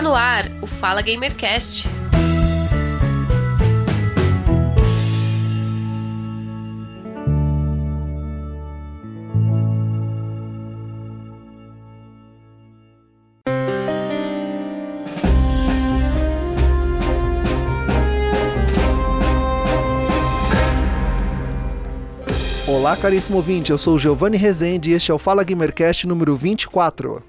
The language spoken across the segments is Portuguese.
Está no ar o Fala Gamercast. Olá, caríssimo ouvinte, eu sou Giovanni Rezende e este é o Fala Gamercast número 24.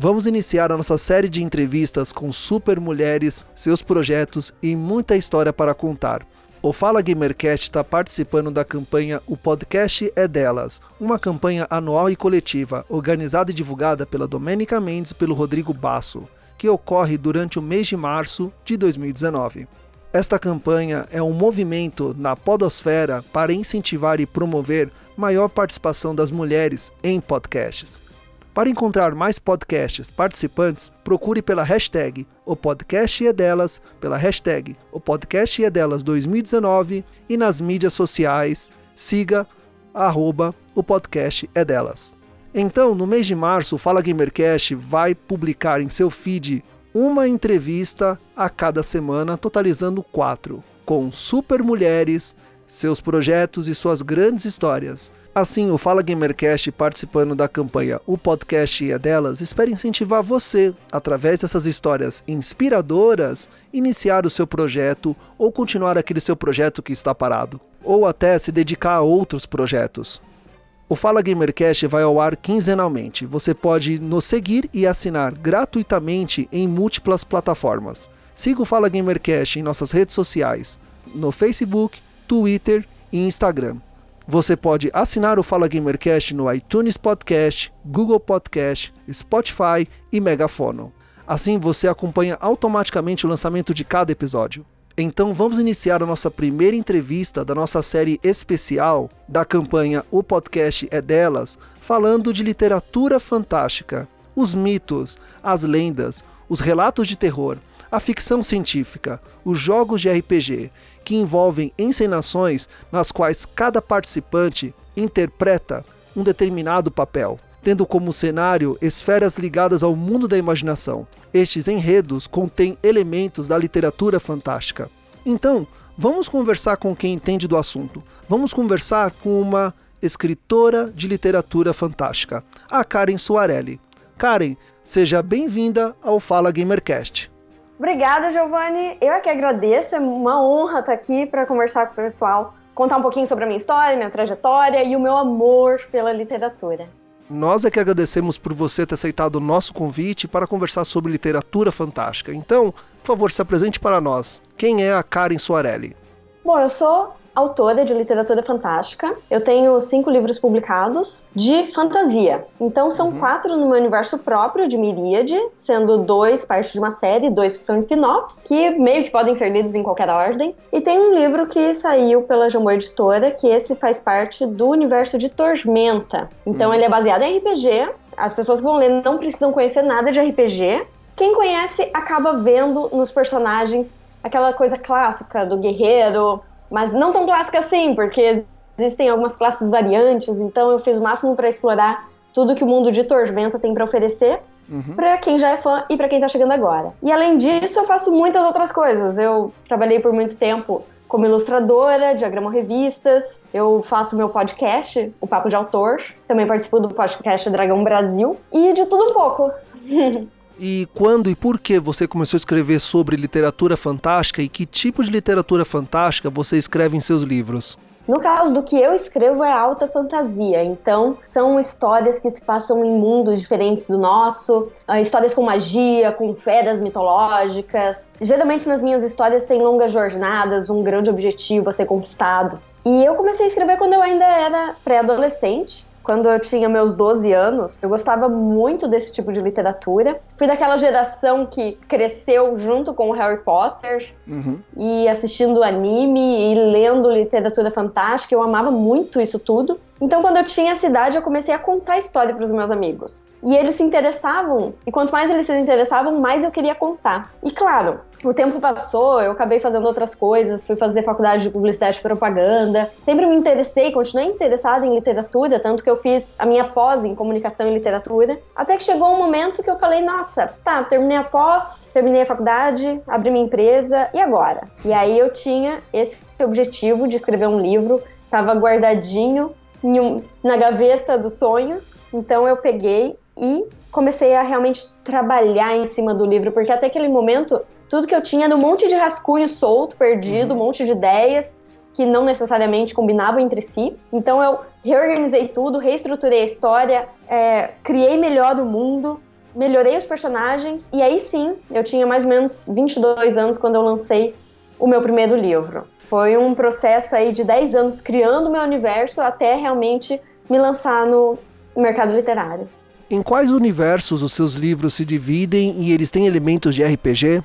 Vamos iniciar a nossa série de entrevistas com super mulheres, seus projetos e muita história para contar. O Fala Gamercast está participando da campanha O Podcast é Delas, uma campanha anual e coletiva, organizada e divulgada pela Domênica Mendes e pelo Rodrigo Basso, que ocorre durante o mês de março de 2019. Esta campanha é um movimento na podosfera para incentivar e promover maior participação das mulheres em podcasts. Para encontrar mais podcasts participantes, procure pela hashtag O Podcast é Delas, pela hashtag O Podcast é Delas 2019 e nas mídias sociais, siga arroba O Podcast é Delas. Então, no mês de março, o Fala Gamercast vai publicar em seu feed uma entrevista a cada semana, totalizando quatro, com super mulheres, seus projetos e suas grandes histórias. Assim, o Fala Gamercast participando da campanha O Podcast é Delas espera incentivar você, através dessas histórias inspiradoras, iniciar o seu projeto ou continuar aquele seu projeto que está parado, ou até se dedicar a outros projetos. O Fala Gamercast vai ao ar quinzenalmente. Você pode nos seguir e assinar gratuitamente em múltiplas plataformas. Siga o Fala Gamercast em nossas redes sociais, no Facebook, Twitter e Instagram. Você pode assinar o Fala Gamercast no iTunes Podcast, Google Podcast, Spotify e Megafono. Assim você acompanha automaticamente o lançamento de cada episódio. Então vamos iniciar a nossa primeira entrevista da nossa série especial da campanha O Podcast é Delas, falando de literatura fantástica, os mitos, as lendas, os relatos de terror, a ficção científica, os jogos de RPG, que envolvem encenações nas quais cada participante interpreta um determinado papel tendo como cenário esferas ligadas ao mundo da imaginação. Estes enredos contêm elementos da literatura fantástica. Então, vamos conversar com quem entende do assunto. Vamos conversar com uma escritora de literatura fantástica, a Karen Soarelli. Karen, seja bem-vinda ao Fala Gamercast. Obrigada, Giovanni. Eu é que agradeço, é uma honra estar aqui para conversar com o pessoal, contar um pouquinho sobre a minha história, minha trajetória e o meu amor pela literatura. Nós é que agradecemos por você ter aceitado o nosso convite para conversar sobre literatura fantástica. Então, por favor, se apresente para nós. Quem é a Karen Soarelli? Bom, eu sou autora de literatura fantástica. Eu tenho cinco livros publicados de fantasia. Então são uhum. quatro no meu universo próprio de Miríade, sendo dois parte de uma série, dois que são spin-offs, que meio que podem ser lidos em qualquer ordem. E tem um livro que saiu pela Jambô Editora, que esse faz parte do universo de Tormenta. Então uhum. ele é baseado em RPG. As pessoas que vão ler não precisam conhecer nada de RPG. Quem conhece acaba vendo nos personagens aquela coisa clássica do guerreiro, mas não tão clássica assim, porque existem algumas classes variantes, então eu fiz o máximo para explorar tudo que o mundo de Tormenta tem para oferecer. Uhum. para quem já é fã e para quem tá chegando agora. E além disso, eu faço muitas outras coisas. Eu trabalhei por muito tempo como ilustradora, diagramo revistas, eu faço meu podcast, o Papo de Autor, também participo do podcast Dragão Brasil e de tudo um pouco. E quando e por que você começou a escrever sobre literatura fantástica e que tipo de literatura fantástica você escreve em seus livros? No caso do que eu escrevo é alta fantasia, então são histórias que se passam em mundos diferentes do nosso, ah, histórias com magia, com feras mitológicas. Geralmente nas minhas histórias tem longas jornadas, um grande objetivo a ser conquistado. E eu comecei a escrever quando eu ainda era pré-adolescente quando eu tinha meus 12 anos, eu gostava muito desse tipo de literatura. Fui daquela geração que cresceu junto com o Harry Potter uhum. e assistindo anime e lendo literatura fantástica. Eu amava muito isso tudo. Então, quando eu tinha essa idade, eu comecei a contar a história para os meus amigos. E eles se interessavam, e quanto mais eles se interessavam, mais eu queria contar. E claro, o tempo passou, eu acabei fazendo outras coisas, fui fazer faculdade de publicidade e propaganda. Sempre me interessei, continuei interessada em literatura, tanto que eu fiz a minha pós em comunicação e literatura. Até que chegou um momento que eu falei: nossa, tá, terminei a pós, terminei a faculdade, abri minha empresa, e agora? E aí eu tinha esse objetivo de escrever um livro, estava guardadinho um, na gaveta dos sonhos, então eu peguei e comecei a realmente trabalhar em cima do livro, porque até aquele momento tudo que eu tinha era um monte de rascunho solto, perdido, uhum. um monte de ideias que não necessariamente combinavam entre si. Então eu reorganizei tudo, reestruturei a história, é, criei melhor o mundo, melhorei os personagens, e aí sim, eu tinha mais ou menos 22 anos quando eu lancei o meu primeiro livro. Foi um processo aí de 10 anos criando o meu universo até realmente me lançar no mercado literário. Em quais universos os seus livros se dividem e eles têm elementos de RPG?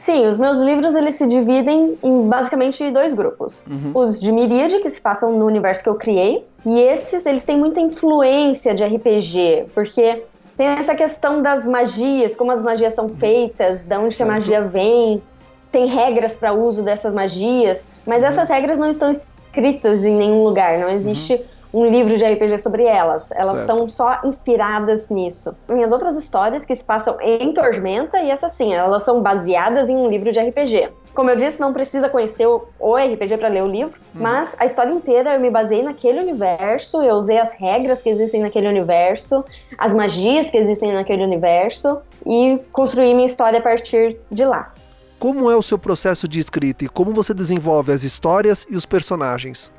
Sim, os meus livros eles se dividem em basicamente dois grupos. Uhum. Os de Miríade, que se passam no universo que eu criei, e esses eles têm muita influência de RPG, porque tem essa questão das magias, como as magias são feitas, de onde a magia vem, tem regras para uso dessas magias, mas uhum. essas regras não estão escritas em nenhum lugar, não existe uhum um livro de RPG sobre elas. Elas certo. são só inspiradas nisso. Minhas outras histórias que se passam em Tormenta, e essas sim, elas são baseadas em um livro de RPG. Como eu disse, não precisa conhecer o, RPG para ler o livro, hum. mas a história inteira eu me baseei naquele universo, eu usei as regras que existem naquele universo, as magias que existem naquele universo e construí minha história a partir de lá. Como é o seu processo de escrita e como você desenvolve as histórias e os personagens?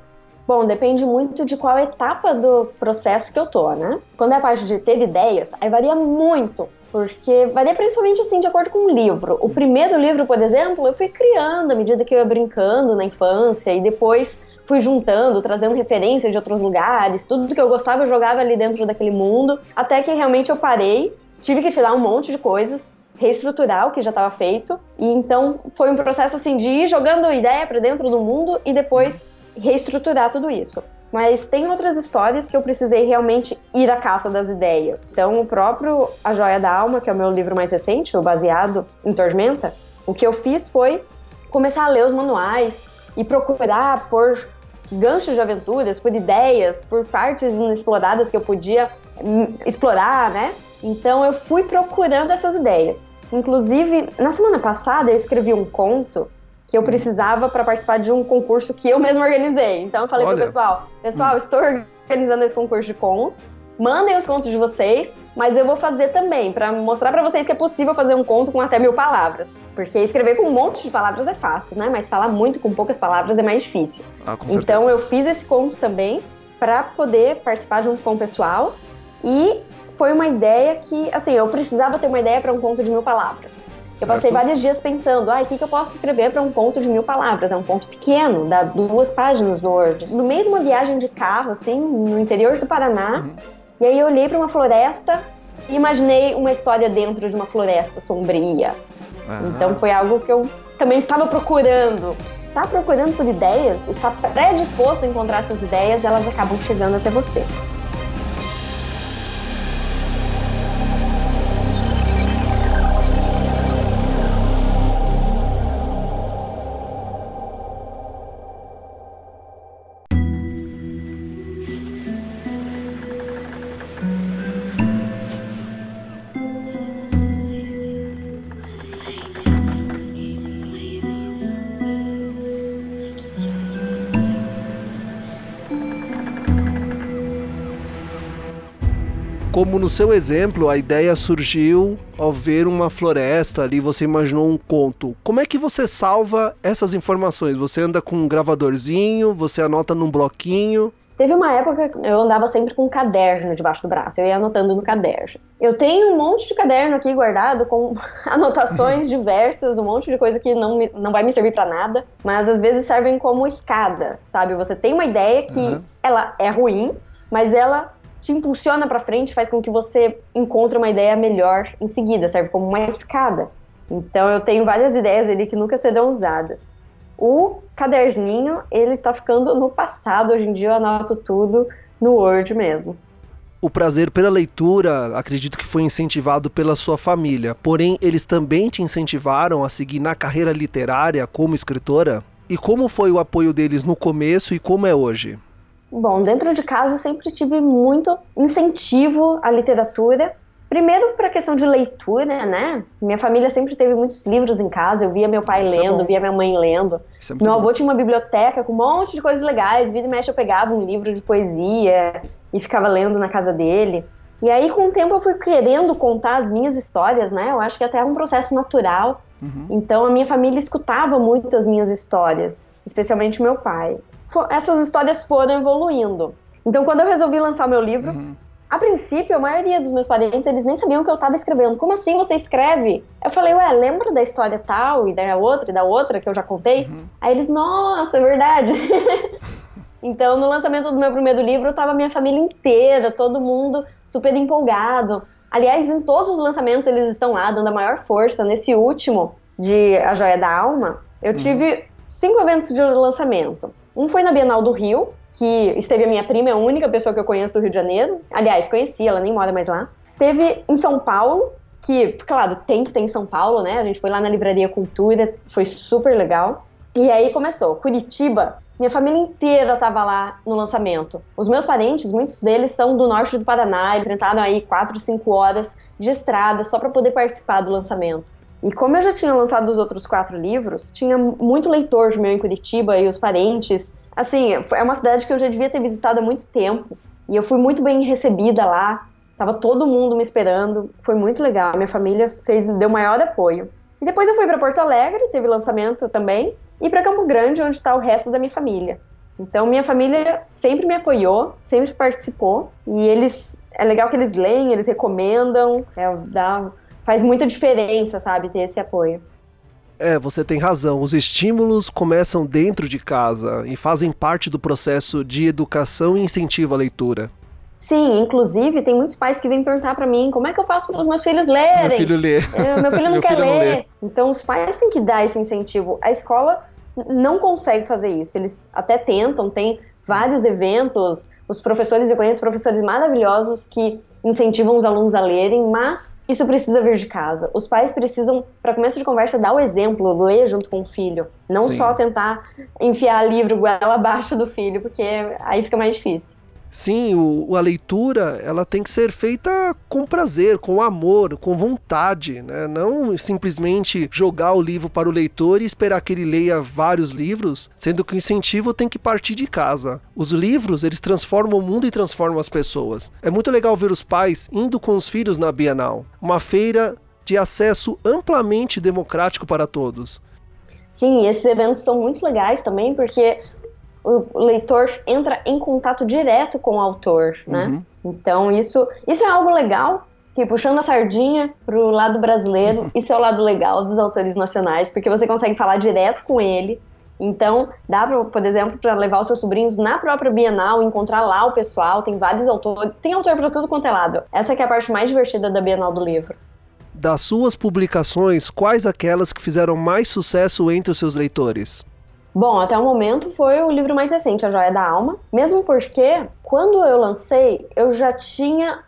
Bom, depende muito de qual etapa do processo que eu tô, né? Quando é a parte de ter ideias, aí varia muito, porque varia principalmente assim de acordo com o livro. O primeiro livro, por exemplo, eu fui criando à medida que eu ia brincando na infância e depois fui juntando, trazendo referências de outros lugares, tudo que eu gostava eu jogava ali dentro daquele mundo, até que realmente eu parei, tive que tirar um monte de coisas, reestruturar o que já estava feito, e então foi um processo assim de ir jogando ideia para dentro do mundo e depois reestruturar tudo isso. Mas tem outras histórias que eu precisei realmente ir à caça das ideias. Então, o próprio A Joia da Alma, que é o meu livro mais recente, o baseado em Tormenta, o que eu fiz foi começar a ler os manuais e procurar por ganchos de aventuras, por ideias, por partes inexploradas que eu podia hum, explorar, né? Então, eu fui procurando essas ideias. Inclusive, na semana passada, eu escrevi um conto que eu precisava para participar de um concurso que eu mesmo organizei. Então eu falei Olha. pro pessoal, pessoal, estou organizando esse concurso de contos. Mandem os contos de vocês, mas eu vou fazer também para mostrar para vocês que é possível fazer um conto com até mil palavras. Porque escrever com um monte de palavras é fácil, né? Mas falar muito com poucas palavras é mais difícil. Ah, então eu fiz esse conto também para poder participar junto com o pessoal e foi uma ideia que, assim, eu precisava ter uma ideia para um conto de mil palavras. Eu passei vários dias pensando, ah, o que, que eu posso escrever para um ponto de mil palavras? É um ponto pequeno, dá duas páginas no Word. No meio de uma viagem de carro, assim, no interior do Paraná, uhum. e aí eu olhei para uma floresta e imaginei uma história dentro de uma floresta sombria. Uhum. Então foi algo que eu também estava procurando. Está procurando por ideias, está predisposto a encontrar essas ideias, elas acabam chegando até você. Como no seu exemplo, a ideia surgiu ao ver uma floresta ali, você imaginou um conto. Como é que você salva essas informações? Você anda com um gravadorzinho, você anota num bloquinho? Teve uma época que eu andava sempre com um caderno debaixo do braço, eu ia anotando no caderno. Eu tenho um monte de caderno aqui guardado com anotações diversas, um monte de coisa que não, me, não vai me servir para nada, mas às vezes servem como escada, sabe? Você tem uma ideia que uhum. ela é ruim, mas ela te impulsiona para frente, faz com que você encontre uma ideia melhor em seguida, serve como uma escada. Então eu tenho várias ideias ali que nunca serão usadas. O caderninho, ele está ficando no passado, hoje em dia eu anoto tudo no Word mesmo. O prazer pela leitura, acredito que foi incentivado pela sua família. Porém, eles também te incentivaram a seguir na carreira literária como escritora? E como foi o apoio deles no começo e como é hoje? Bom, dentro de casa eu sempre tive muito incentivo à literatura. Primeiro para a questão de leitura, né? Minha família sempre teve muitos livros em casa. Eu via meu pai Isso é lendo, é via minha mãe lendo. É meu avô bom. tinha uma biblioteca com um monte de coisas legais. Vida e mexe eu pegava um livro de poesia e ficava lendo na casa dele. E aí, com o tempo, eu fui querendo contar as minhas histórias, né? Eu acho que até é um processo natural. Uhum. Então, a minha família escutava muito as minhas histórias, especialmente meu pai. Essas histórias foram evoluindo. Então, quando eu resolvi lançar o meu livro, uhum. a princípio, a maioria dos meus parentes, eles nem sabiam o que eu estava escrevendo. Como assim você escreve? Eu falei, ué, lembra da história tal, e da outra, e da outra que eu já contei? Uhum. Aí eles, nossa, é verdade. Então, no lançamento do meu primeiro livro, estava minha família inteira, todo mundo super empolgado. Aliás, em todos os lançamentos eles estão lá, dando a maior força. Nesse último, de A Joia da Alma, eu uhum. tive cinco eventos de lançamento. Um foi na Bienal do Rio, que esteve a minha prima, é a única pessoa que eu conheço do Rio de Janeiro. Aliás, conheci, ela nem mora mais lá. Teve em São Paulo, que, claro, tem que ter em São Paulo, né? A gente foi lá na Livraria Cultura, foi super legal. E aí começou. Curitiba minha família inteira estava lá no lançamento. Os meus parentes, muitos deles são do norte do Paraná, enfrentaram aí 4, 5 horas de estrada só para poder participar do lançamento. E como eu já tinha lançado os outros quatro livros, tinha muito leitor meu em Curitiba e os parentes. Assim, é uma cidade que eu já devia ter visitado há muito tempo. E eu fui muito bem recebida lá. Tava todo mundo me esperando. Foi muito legal. Minha família fez, deu maior apoio. E depois eu fui para Porto Alegre, teve lançamento também e para Campo Grande, onde está o resto da minha família. Então, minha família sempre me apoiou, sempre participou, e eles é legal que eles leem, eles recomendam, é, dá, faz muita diferença, sabe, ter esse apoio. É, você tem razão. Os estímulos começam dentro de casa e fazem parte do processo de educação e incentivo à leitura. Sim, inclusive tem muitos pais que vêm perguntar para mim como é que eu faço para os meus filhos lerem. Meu filho lê. É, meu filho não meu quer filho ler. Não lê. Então os pais têm que dar esse incentivo. A escola não consegue fazer isso. Eles até tentam, tem vários eventos. Os professores, eu conheço professores maravilhosos que incentivam os alunos a lerem, mas isso precisa vir de casa. Os pais precisam, para começo de conversa, dar o exemplo, ler junto com o filho. Não Sim. só tentar enfiar livro goela abaixo do filho, porque aí fica mais difícil. Sim, o, a leitura ela tem que ser feita com prazer, com amor, com vontade, né? Não simplesmente jogar o livro para o leitor e esperar que ele leia vários livros, sendo que o incentivo tem que partir de casa. Os livros, eles transformam o mundo e transformam as pessoas. É muito legal ver os pais indo com os filhos na Bienal, uma feira de acesso amplamente democrático para todos. Sim, esses eventos são muito legais também, porque o leitor entra em contato direto com o autor, né? Uhum. Então isso, isso é algo legal que puxando a sardinha pro lado brasileiro, uhum. isso é o lado legal dos autores nacionais, porque você consegue falar direto com ele. Então, dá para, por exemplo, para levar os seus sobrinhos na própria Bienal, encontrar lá o pessoal, tem vários autores, tem autor para tudo quanto é lado. Essa é a parte mais divertida da Bienal do livro. Das suas publicações, quais aquelas que fizeram mais sucesso entre os seus leitores? Bom, até o momento foi o livro mais recente, A Joia da Alma. Mesmo porque, quando eu lancei, eu já tinha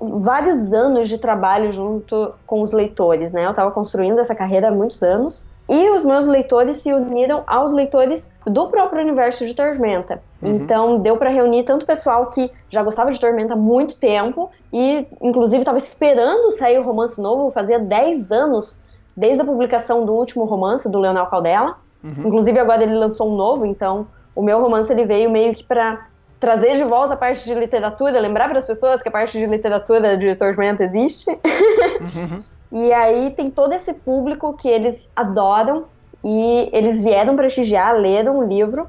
vários anos de trabalho junto com os leitores, né? Eu estava construindo essa carreira há muitos anos. E os meus leitores se uniram aos leitores do próprio universo de Tormenta. Uhum. Então, deu para reunir tanto pessoal que já gostava de Tormenta há muito tempo e, inclusive, estava esperando sair o romance novo, fazia 10 anos desde a publicação do último romance do Leonel Caldela. Uhum. Inclusive agora ele lançou um novo, então o meu romance ele veio meio que para trazer de volta a parte de literatura, lembrar para as pessoas que a parte de literatura de Tormenta existe. Uhum. e aí tem todo esse público que eles adoram e eles vieram prestigiar, leram o livro.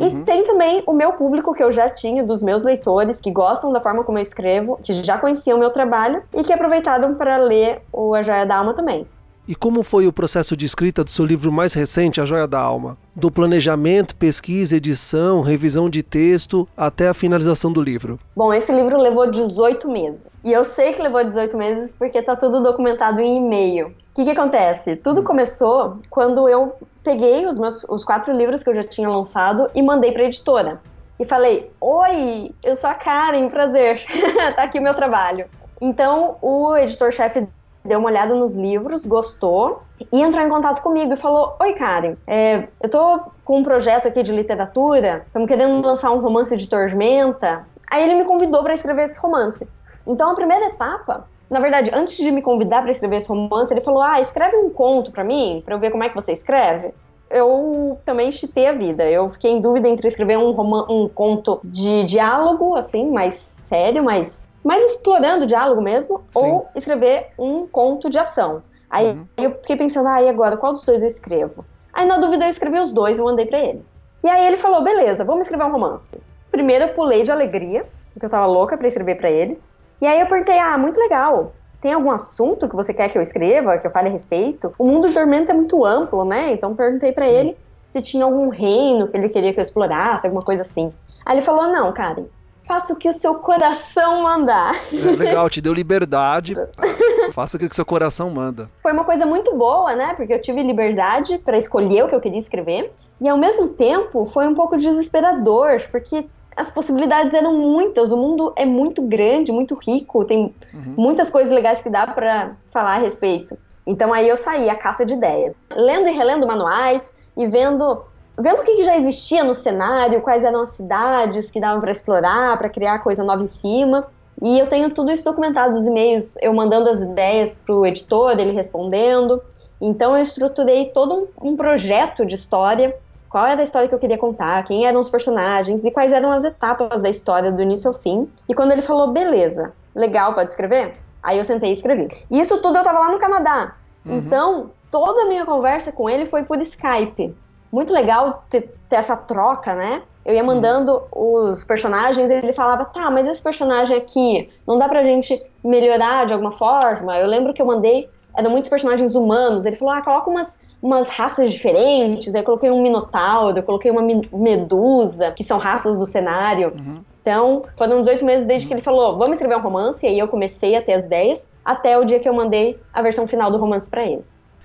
E uhum. tem também o meu público que eu já tinha, dos meus leitores, que gostam da forma como eu escrevo, que já conheciam o meu trabalho e que aproveitaram para ler o A Joia da Alma também. E como foi o processo de escrita do seu livro mais recente, A Joia da Alma? Do planejamento, pesquisa, edição, revisão de texto até a finalização do livro? Bom, esse livro levou 18 meses. E eu sei que levou 18 meses porque está tudo documentado em e-mail. O que, que acontece? Tudo começou quando eu peguei os meus os quatro livros que eu já tinha lançado e mandei para a editora. e falei: Oi, eu sou a Karen, prazer, tá aqui o meu trabalho. Então o editor-chefe deu uma olhada nos livros, gostou e entrou em contato comigo e falou: Oi, Karen, é, eu tô com um projeto aqui de literatura, estamos querendo lançar um romance de Tormenta. Aí ele me convidou para escrever esse romance. Então a primeira etapa, na verdade, antes de me convidar para escrever esse romance, ele falou: Ah, escreve um conto para mim, para eu ver como é que você escreve eu também chitei a vida. Eu fiquei em dúvida entre escrever um, um conto de diálogo, assim, mais sério, mais, mais explorando o diálogo mesmo, Sim. ou escrever um conto de ação. Aí uhum. eu fiquei pensando, ah, e agora, qual dos dois eu escrevo? Aí na dúvida eu escrevi os dois e mandei para ele. E aí ele falou, beleza, vamos escrever um romance. Primeiro eu pulei de alegria, porque eu tava louca para escrever para eles. E aí eu perguntei, ah, muito legal tem algum assunto que você quer que eu escreva, que eu fale a respeito? O mundo de Tormenta é muito amplo, né? Então perguntei para ele se tinha algum reino que ele queria que eu explorasse, alguma coisa assim. Aí ele falou: Não, Karen, faça o que o seu coração mandar. É legal, te deu liberdade. faça o que o seu coração manda. Foi uma coisa muito boa, né? Porque eu tive liberdade para escolher o que eu queria escrever. E ao mesmo tempo foi um pouco desesperador, porque as possibilidades eram muitas. O mundo é muito grande, muito rico, tem uhum. muitas coisas legais que dá para falar a respeito. Então aí eu saí a caça de ideias, lendo e relendo manuais e vendo vendo o que, já existia no cenário, quais eram as cidades que davam para explorar, para criar coisa nova em cima. E eu tenho tudo isso documentado, os e-mails, eu mandando as ideias para o editor, ele respondendo. Então eu estruturei todo um, um projeto de história qual era a história que eu queria contar, quem eram os personagens e quais eram as etapas da história do início ao fim. E quando ele falou, beleza, legal, pode escrever? Aí eu sentei e escrevi. E isso tudo eu tava lá no Canadá. Uhum. Então, toda a minha conversa com ele foi por Skype. Muito legal ter, ter essa troca, né? Eu ia mandando uhum. os personagens e ele falava, tá, mas esse personagem aqui, não dá pra gente melhorar de alguma forma? Eu lembro que eu mandei, eram muitos personagens humanos. Ele falou, ah, coloca umas umas raças diferentes. Eu coloquei um minotauro, eu coloquei uma medusa, que são raças do cenário. Uhum. Então, foram 18 meses desde que ele falou, vamos escrever um romance, e aí eu comecei a ter as ideias, até o dia que eu mandei a versão final do romance para ele.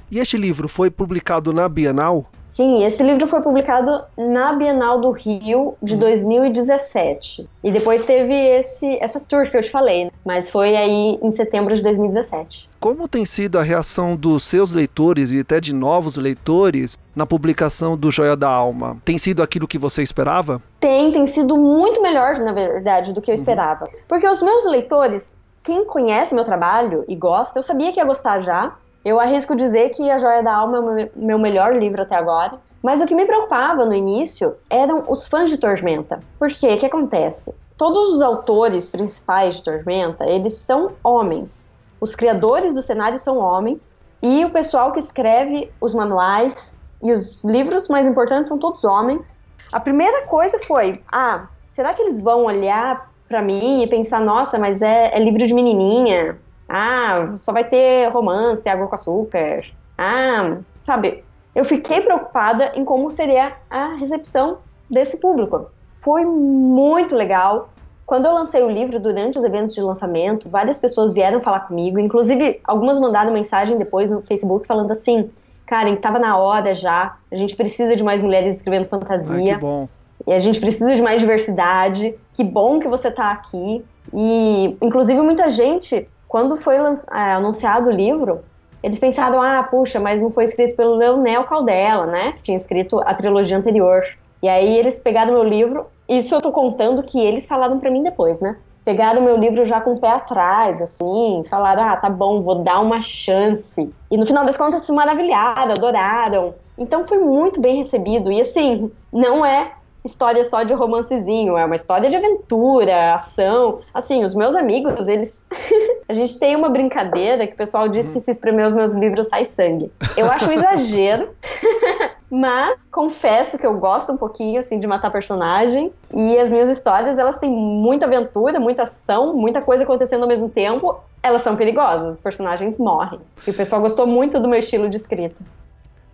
E este livro foi publicado na Bienal? Sim, esse livro foi publicado na Bienal do Rio de 2017. E depois teve esse, essa tour que eu te falei, né? mas foi aí em setembro de 2017. Como tem sido a reação dos seus leitores e até de novos leitores na publicação do Joia da Alma? Tem sido aquilo que você esperava? Tem, tem sido muito melhor, na verdade, do que eu uhum. esperava. Uhum. Porque os meus leitores, quem conhece meu trabalho e gosta, eu sabia que ia gostar já, eu arrisco dizer que A Joia da Alma é o meu melhor livro até agora. Mas o que me preocupava no início eram os fãs de Tormenta. Por quê? O que acontece? Todos os autores principais de Tormenta, eles são homens. Os criadores do cenário são homens. E o pessoal que escreve os manuais e os livros mais importantes são todos homens. A primeira coisa foi: ah, será que eles vão olhar para mim e pensar, nossa, mas é, é livro de menininha? Ah, só vai ter romance, água com açúcar. Ah, sabe? Eu fiquei preocupada em como seria a recepção desse público. Foi muito legal. Quando eu lancei o livro, durante os eventos de lançamento, várias pessoas vieram falar comigo, inclusive algumas mandaram mensagem depois no Facebook falando assim: Karen, estava na hora já, a gente precisa de mais mulheres escrevendo fantasia. Ai, que bom. E a gente precisa de mais diversidade. Que bom que você está aqui. E, inclusive, muita gente quando foi é, anunciado o livro, eles pensaram, ah, puxa, mas não foi escrito pelo Leonel Caldela, né? Que tinha escrito a trilogia anterior. E aí eles pegaram meu livro, isso eu tô contando que eles falaram para mim depois, né? Pegaram meu livro já com o pé atrás, assim, falaram, ah, tá bom, vou dar uma chance. E no final das contas se maravilharam, adoraram. Então foi muito bem recebido. E assim, não é história só de romancezinho, é uma história de aventura, ação. Assim, os meus amigos, eles. a gente tem uma brincadeira que o pessoal diz que se espremer os meus livros sai sangue. Eu acho um exagero. Mas confesso que eu gosto um pouquinho assim de matar personagem e as minhas histórias elas têm muita aventura, muita ação, muita coisa acontecendo ao mesmo tempo. Elas são perigosas, os personagens morrem. E o pessoal gostou muito do meu estilo de escrita.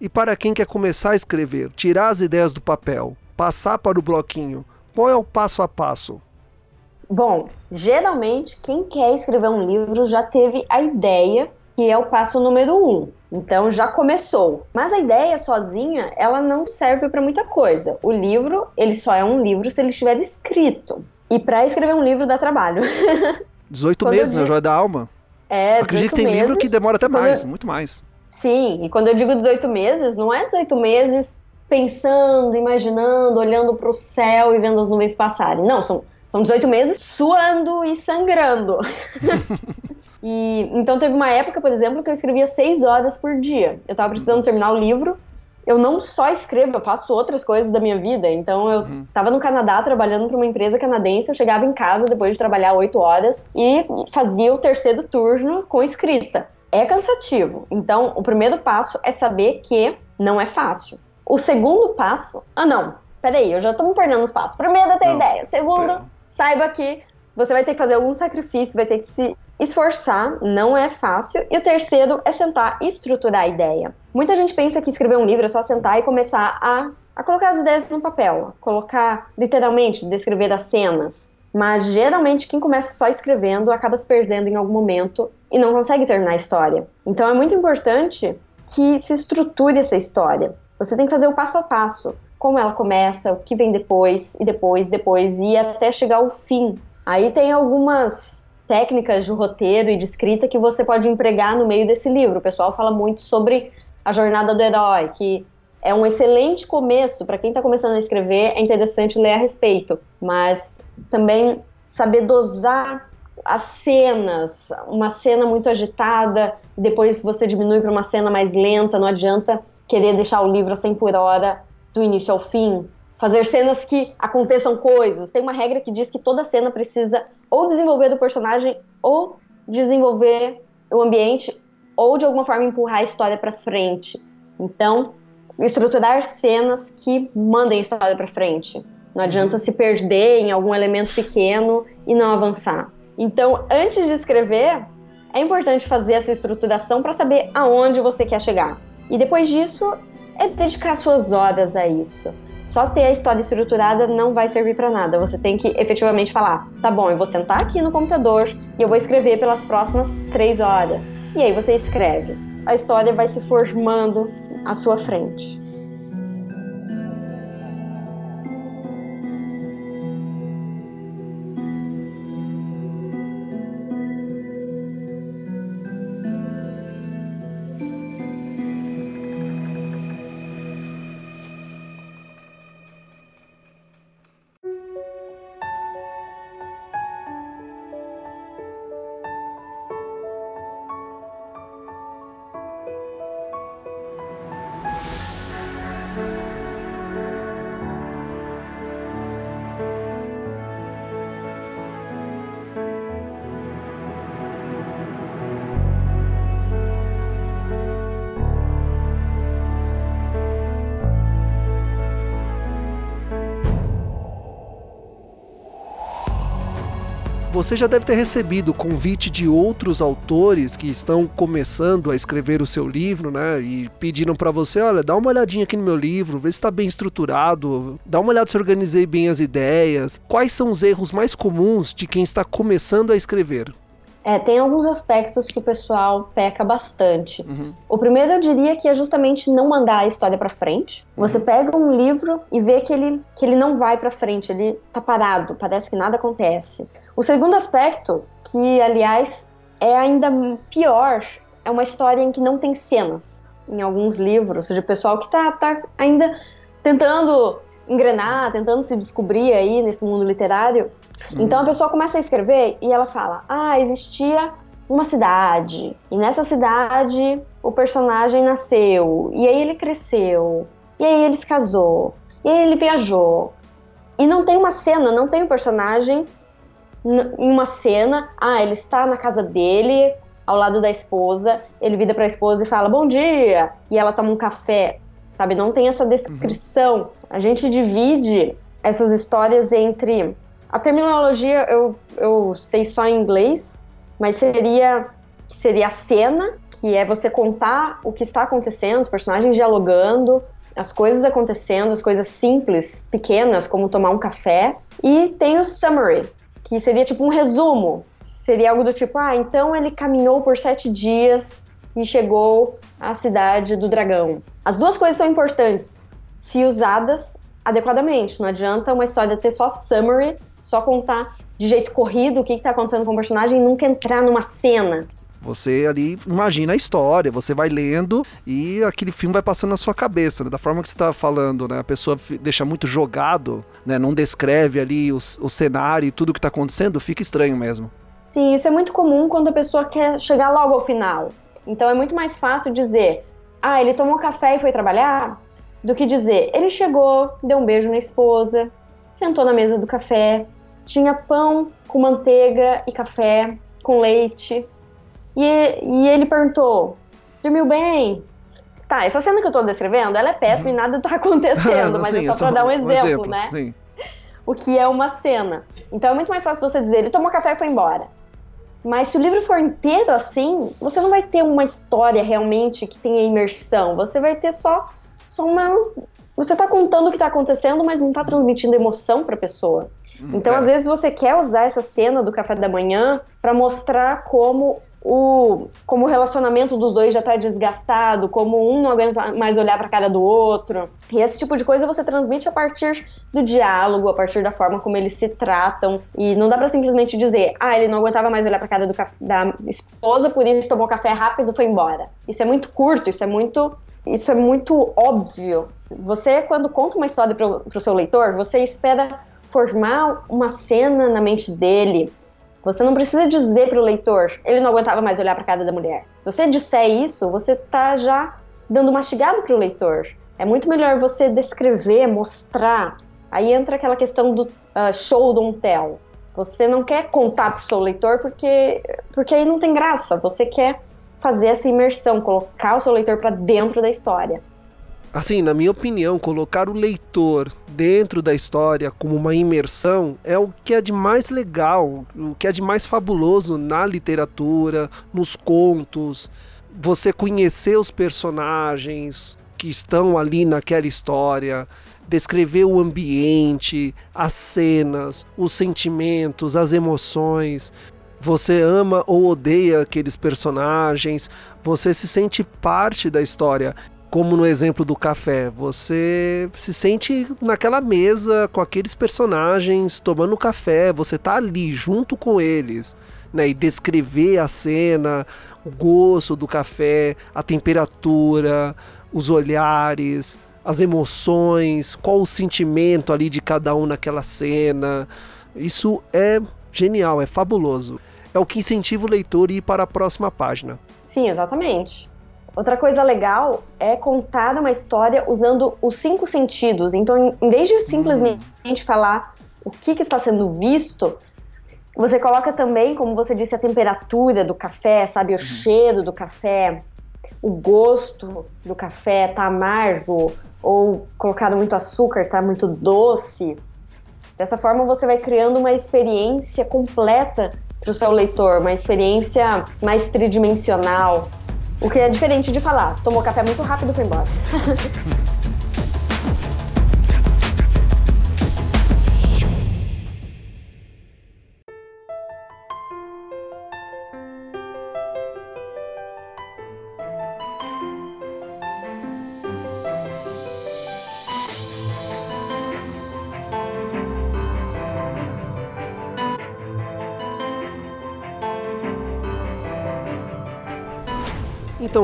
E para quem quer começar a escrever, tirar as ideias do papel, passar para o bloquinho, qual é o passo a passo? Bom, geralmente quem quer escrever um livro já teve a ideia, que é o passo número um. Então já começou. Mas a ideia sozinha, ela não serve para muita coisa. O livro, ele só é um livro se ele estiver escrito. E para escrever um livro dá trabalho. 18 meses, né? Joia da alma. É, Acredito que tem meses, livro que demora até mais, eu... muito mais. Sim, e quando eu digo 18 meses, não é 18 meses pensando, imaginando, olhando para o céu e vendo as nuvens passarem. Não, são, são 18 meses suando e sangrando. e então teve uma época, por exemplo, que eu escrevia 6 horas por dia. Eu estava precisando terminar o livro. Eu não só escrevo, eu faço outras coisas da minha vida. Então eu estava uhum. no Canadá trabalhando para uma empresa canadense, eu chegava em casa depois de trabalhar 8 horas e fazia o terceiro turno com escrita. É cansativo. Então, o primeiro passo é saber que não é fácil. O segundo passo. Ah, não. Peraí, eu já tô me perdendo os passos. Primeiro, ter ideia. Segundo, saiba que você vai ter que fazer algum sacrifício, vai ter que se esforçar, não é fácil. E o terceiro é sentar e estruturar a ideia. Muita gente pensa que escrever um livro é só sentar e começar a, a colocar as ideias no papel, colocar literalmente, descrever as cenas. Mas geralmente quem começa só escrevendo acaba se perdendo em algum momento e não consegue terminar a história. Então é muito importante que se estruture essa história. Você tem que fazer o passo a passo. Como ela começa, o que vem depois, e depois, depois, e até chegar ao fim. Aí tem algumas técnicas de roteiro e de escrita que você pode empregar no meio desse livro. O pessoal fala muito sobre a jornada do herói, que é um excelente começo para quem está começando a escrever. É interessante ler a respeito, mas também saber dosar as cenas, uma cena muito agitada, depois você diminui para uma cena mais lenta. Não adianta querer deixar o livro a 100 por hora do início ao fim, fazer cenas que aconteçam coisas. Tem uma regra que diz que toda cena precisa ou desenvolver do personagem ou desenvolver o ambiente ou de alguma forma empurrar a história para frente. Então, estruturar cenas que mandem a história para frente. Não adianta se perder em algum elemento pequeno e não avançar. Então, antes de escrever, é importante fazer essa estruturação para saber aonde você quer chegar. E depois disso, é dedicar suas horas a isso. Só ter a história estruturada não vai servir para nada. Você tem que efetivamente falar: tá bom, eu vou sentar aqui no computador e eu vou escrever pelas próximas três horas. E aí você escreve. A história vai se formando à sua frente. Você já deve ter recebido convite de outros autores que estão começando a escrever o seu livro, né? E pediram para você, olha, dá uma olhadinha aqui no meu livro, vê se está bem estruturado, dá uma olhada se organizei bem as ideias. Quais são os erros mais comuns de quem está começando a escrever? É, tem alguns aspectos que o pessoal peca bastante. Uhum. O primeiro eu diria que é justamente não mandar a história para frente. Uhum. Você pega um livro e vê que ele, que ele não vai para frente, ele tá parado, parece que nada acontece. O segundo aspecto, que aliás é ainda pior, é uma história em que não tem cenas. Em alguns livros, de pessoal que tá, tá ainda tentando engrenar, tentando se descobrir aí nesse mundo literário, Uhum. Então a pessoa começa a escrever e ela fala: Ah, existia uma cidade, e nessa cidade o personagem nasceu, e aí ele cresceu, e aí ele se casou, e aí ele viajou. E não tem uma cena, não tem o um personagem em uma cena, ah, ele está na casa dele, ao lado da esposa, ele vira para a esposa e fala bom dia, e ela toma um café, sabe? Não tem essa descrição. Uhum. A gente divide essas histórias entre a terminologia eu, eu sei só em inglês, mas seria, seria a cena, que é você contar o que está acontecendo, os personagens dialogando, as coisas acontecendo, as coisas simples, pequenas, como tomar um café. E tem o summary, que seria tipo um resumo. Seria algo do tipo, ah, então ele caminhou por sete dias e chegou à cidade do dragão. As duas coisas são importantes se usadas adequadamente. Não adianta uma história ter só summary, só contar de jeito corrido o que está acontecendo com o personagem e nunca entrar numa cena. Você ali imagina a história, você vai lendo e aquele filme vai passando na sua cabeça, né? da forma que você está falando, né? A pessoa deixa muito jogado, né? Não descreve ali o, o cenário e tudo que está acontecendo, fica estranho mesmo. Sim, isso é muito comum quando a pessoa quer chegar logo ao final. Então é muito mais fácil dizer, ah, ele tomou café e foi trabalhar, do que dizer, ele chegou, deu um beijo na esposa, sentou na mesa do café, tinha pão com manteiga e café com leite, e, e ele perguntou: dormiu bem? Tá, essa cena que eu tô descrevendo, ela é péssima uhum. e nada tá acontecendo, mas sim, é só pra dar um exemplo, um exemplo né? Sim. O que é uma cena. Então é muito mais fácil você dizer, ele tomou café e foi embora. Mas se o livro for inteiro assim, você não vai ter uma história realmente que tenha imersão. Você vai ter só, só uma. Você tá contando o que tá acontecendo, mas não tá transmitindo emoção pra pessoa. Hum, então, é. às vezes, você quer usar essa cena do café da manhã para mostrar como o, como o relacionamento dos dois já tá desgastado, como um não aguenta mais olhar para cara do outro. E esse tipo de coisa você transmite a partir do diálogo, a partir da forma como eles se tratam. E não dá para simplesmente dizer, ah, ele não aguentava mais olhar para cara do, da esposa, por isso tomou café rápido e foi embora. Isso é muito curto, isso é muito isso é muito óbvio. Você, quando conta uma história para o seu leitor, você espera formar uma cena na mente dele, você não precisa dizer para o leitor, ele não aguentava mais olhar para a cara da mulher. Se você disser isso, você está já dando mastigado para o leitor. É muito melhor você descrever, mostrar. Aí entra aquela questão do uh, show don't tell. Você não quer contar para o seu leitor porque, porque aí não tem graça. Você quer fazer essa imersão, colocar o seu leitor para dentro da história assim, na minha opinião, colocar o leitor dentro da história como uma imersão é o que é de mais legal, o que é de mais fabuloso na literatura, nos contos. Você conhecer os personagens que estão ali naquela história, descrever o ambiente, as cenas, os sentimentos, as emoções. Você ama ou odeia aqueles personagens, você se sente parte da história como no exemplo do café, você se sente naquela mesa com aqueles personagens tomando café, você tá ali junto com eles, né? E descrever a cena, o gosto do café, a temperatura, os olhares, as emoções, qual o sentimento ali de cada um naquela cena. Isso é genial, é fabuloso. É o que incentiva o leitor a ir para a próxima página. Sim, exatamente. Outra coisa legal é contar uma história usando os cinco sentidos. Então, em vez de simplesmente hum. falar o que, que, está sendo visto, você coloca também, como você disse, a temperatura do café, sabe? O uhum. cheiro do café, o gosto do café, tá amargo, ou colocado muito açúcar, tá muito doce. Dessa forma, você vai criando uma experiência completa para o seu leitor, uma experiência mais tridimensional, o que é diferente de falar, tomou café muito rápido e foi embora.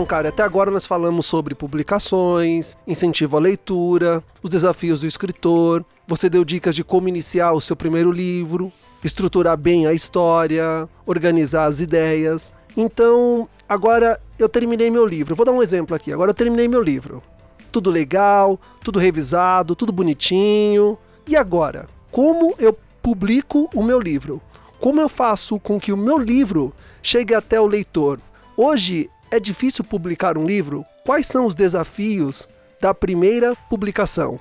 Cara, até agora nós falamos sobre publicações, incentivo à leitura, os desafios do escritor. Você deu dicas de como iniciar o seu primeiro livro, estruturar bem a história, organizar as ideias. Então, agora eu terminei meu livro. Vou dar um exemplo aqui. Agora eu terminei meu livro. Tudo legal, tudo revisado, tudo bonitinho. E agora? Como eu publico o meu livro? Como eu faço com que o meu livro chegue até o leitor? Hoje é difícil publicar um livro? Quais são os desafios da primeira publicação?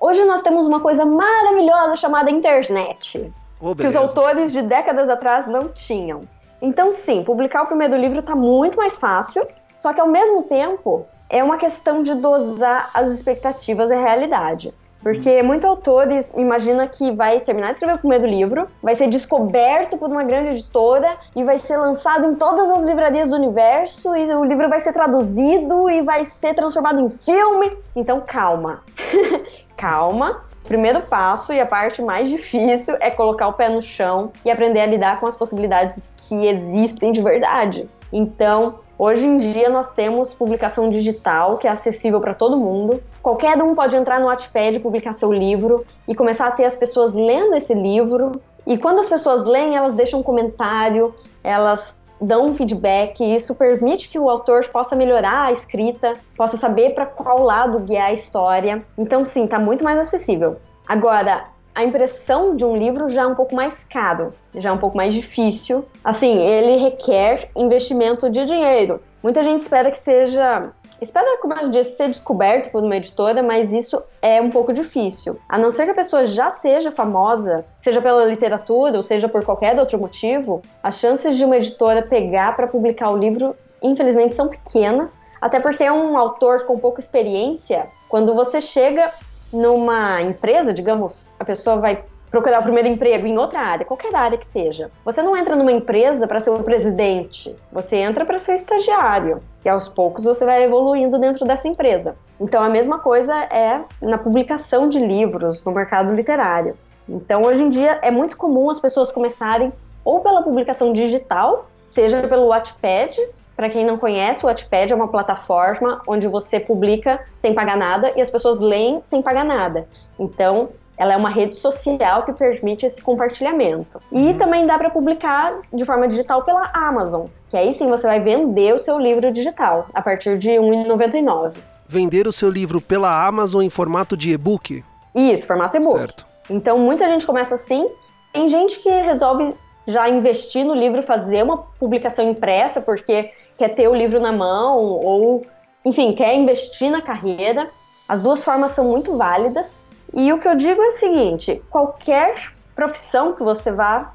Hoje nós temos uma coisa maravilhosa chamada internet, oh, que os autores de décadas atrás não tinham. Então, sim, publicar o primeiro livro está muito mais fácil, só que ao mesmo tempo é uma questão de dosar as expectativas e a realidade. Porque muitos autores imaginam que vai terminar de escrever o primeiro livro, vai ser descoberto por uma grande editora e vai ser lançado em todas as livrarias do universo e o livro vai ser traduzido e vai ser transformado em filme. Então calma. calma. Primeiro passo e a parte mais difícil é colocar o pé no chão e aprender a lidar com as possibilidades que existem de verdade. Então, Hoje em dia nós temos publicação digital que é acessível para todo mundo. Qualquer um pode entrar no Wattpad, publicar seu livro e começar a ter as pessoas lendo esse livro. E quando as pessoas leem, elas deixam um comentário, elas dão um feedback, e isso permite que o autor possa melhorar a escrita, possa saber para qual lado guiar a história. Então, sim, está muito mais acessível. Agora, a impressão de um livro já é um pouco mais caro, já é um pouco mais difícil. Assim, ele requer investimento de dinheiro. Muita gente espera que seja. Espera, como eu disse, ser descoberto por uma editora, mas isso é um pouco difícil. A não ser que a pessoa já seja famosa, seja pela literatura ou seja por qualquer outro motivo, as chances de uma editora pegar para publicar o livro, infelizmente, são pequenas. Até porque é um autor com pouca experiência. Quando você chega numa empresa, digamos, a pessoa vai procurar o primeiro emprego em outra área, qualquer área que seja. Você não entra numa empresa para ser o presidente, você entra para ser estagiário. E aos poucos você vai evoluindo dentro dessa empresa. Então a mesma coisa é na publicação de livros no mercado literário. Então hoje em dia é muito comum as pessoas começarem ou pela publicação digital, seja pelo Wattpad, para quem não conhece, o Wattpad é uma plataforma onde você publica sem pagar nada e as pessoas leem sem pagar nada. Então, ela é uma rede social que permite esse compartilhamento. E uhum. também dá para publicar de forma digital pela Amazon, que aí sim você vai vender o seu livro digital a partir de R$ 1,99. Vender o seu livro pela Amazon em formato de e-book? Isso, formato e-book. Certo. Então muita gente começa assim. Tem gente que resolve já investir no livro, fazer uma publicação impressa, porque quer ter o livro na mão ou, enfim, quer investir na carreira. As duas formas são muito válidas. E o que eu digo é o seguinte: qualquer profissão que você vá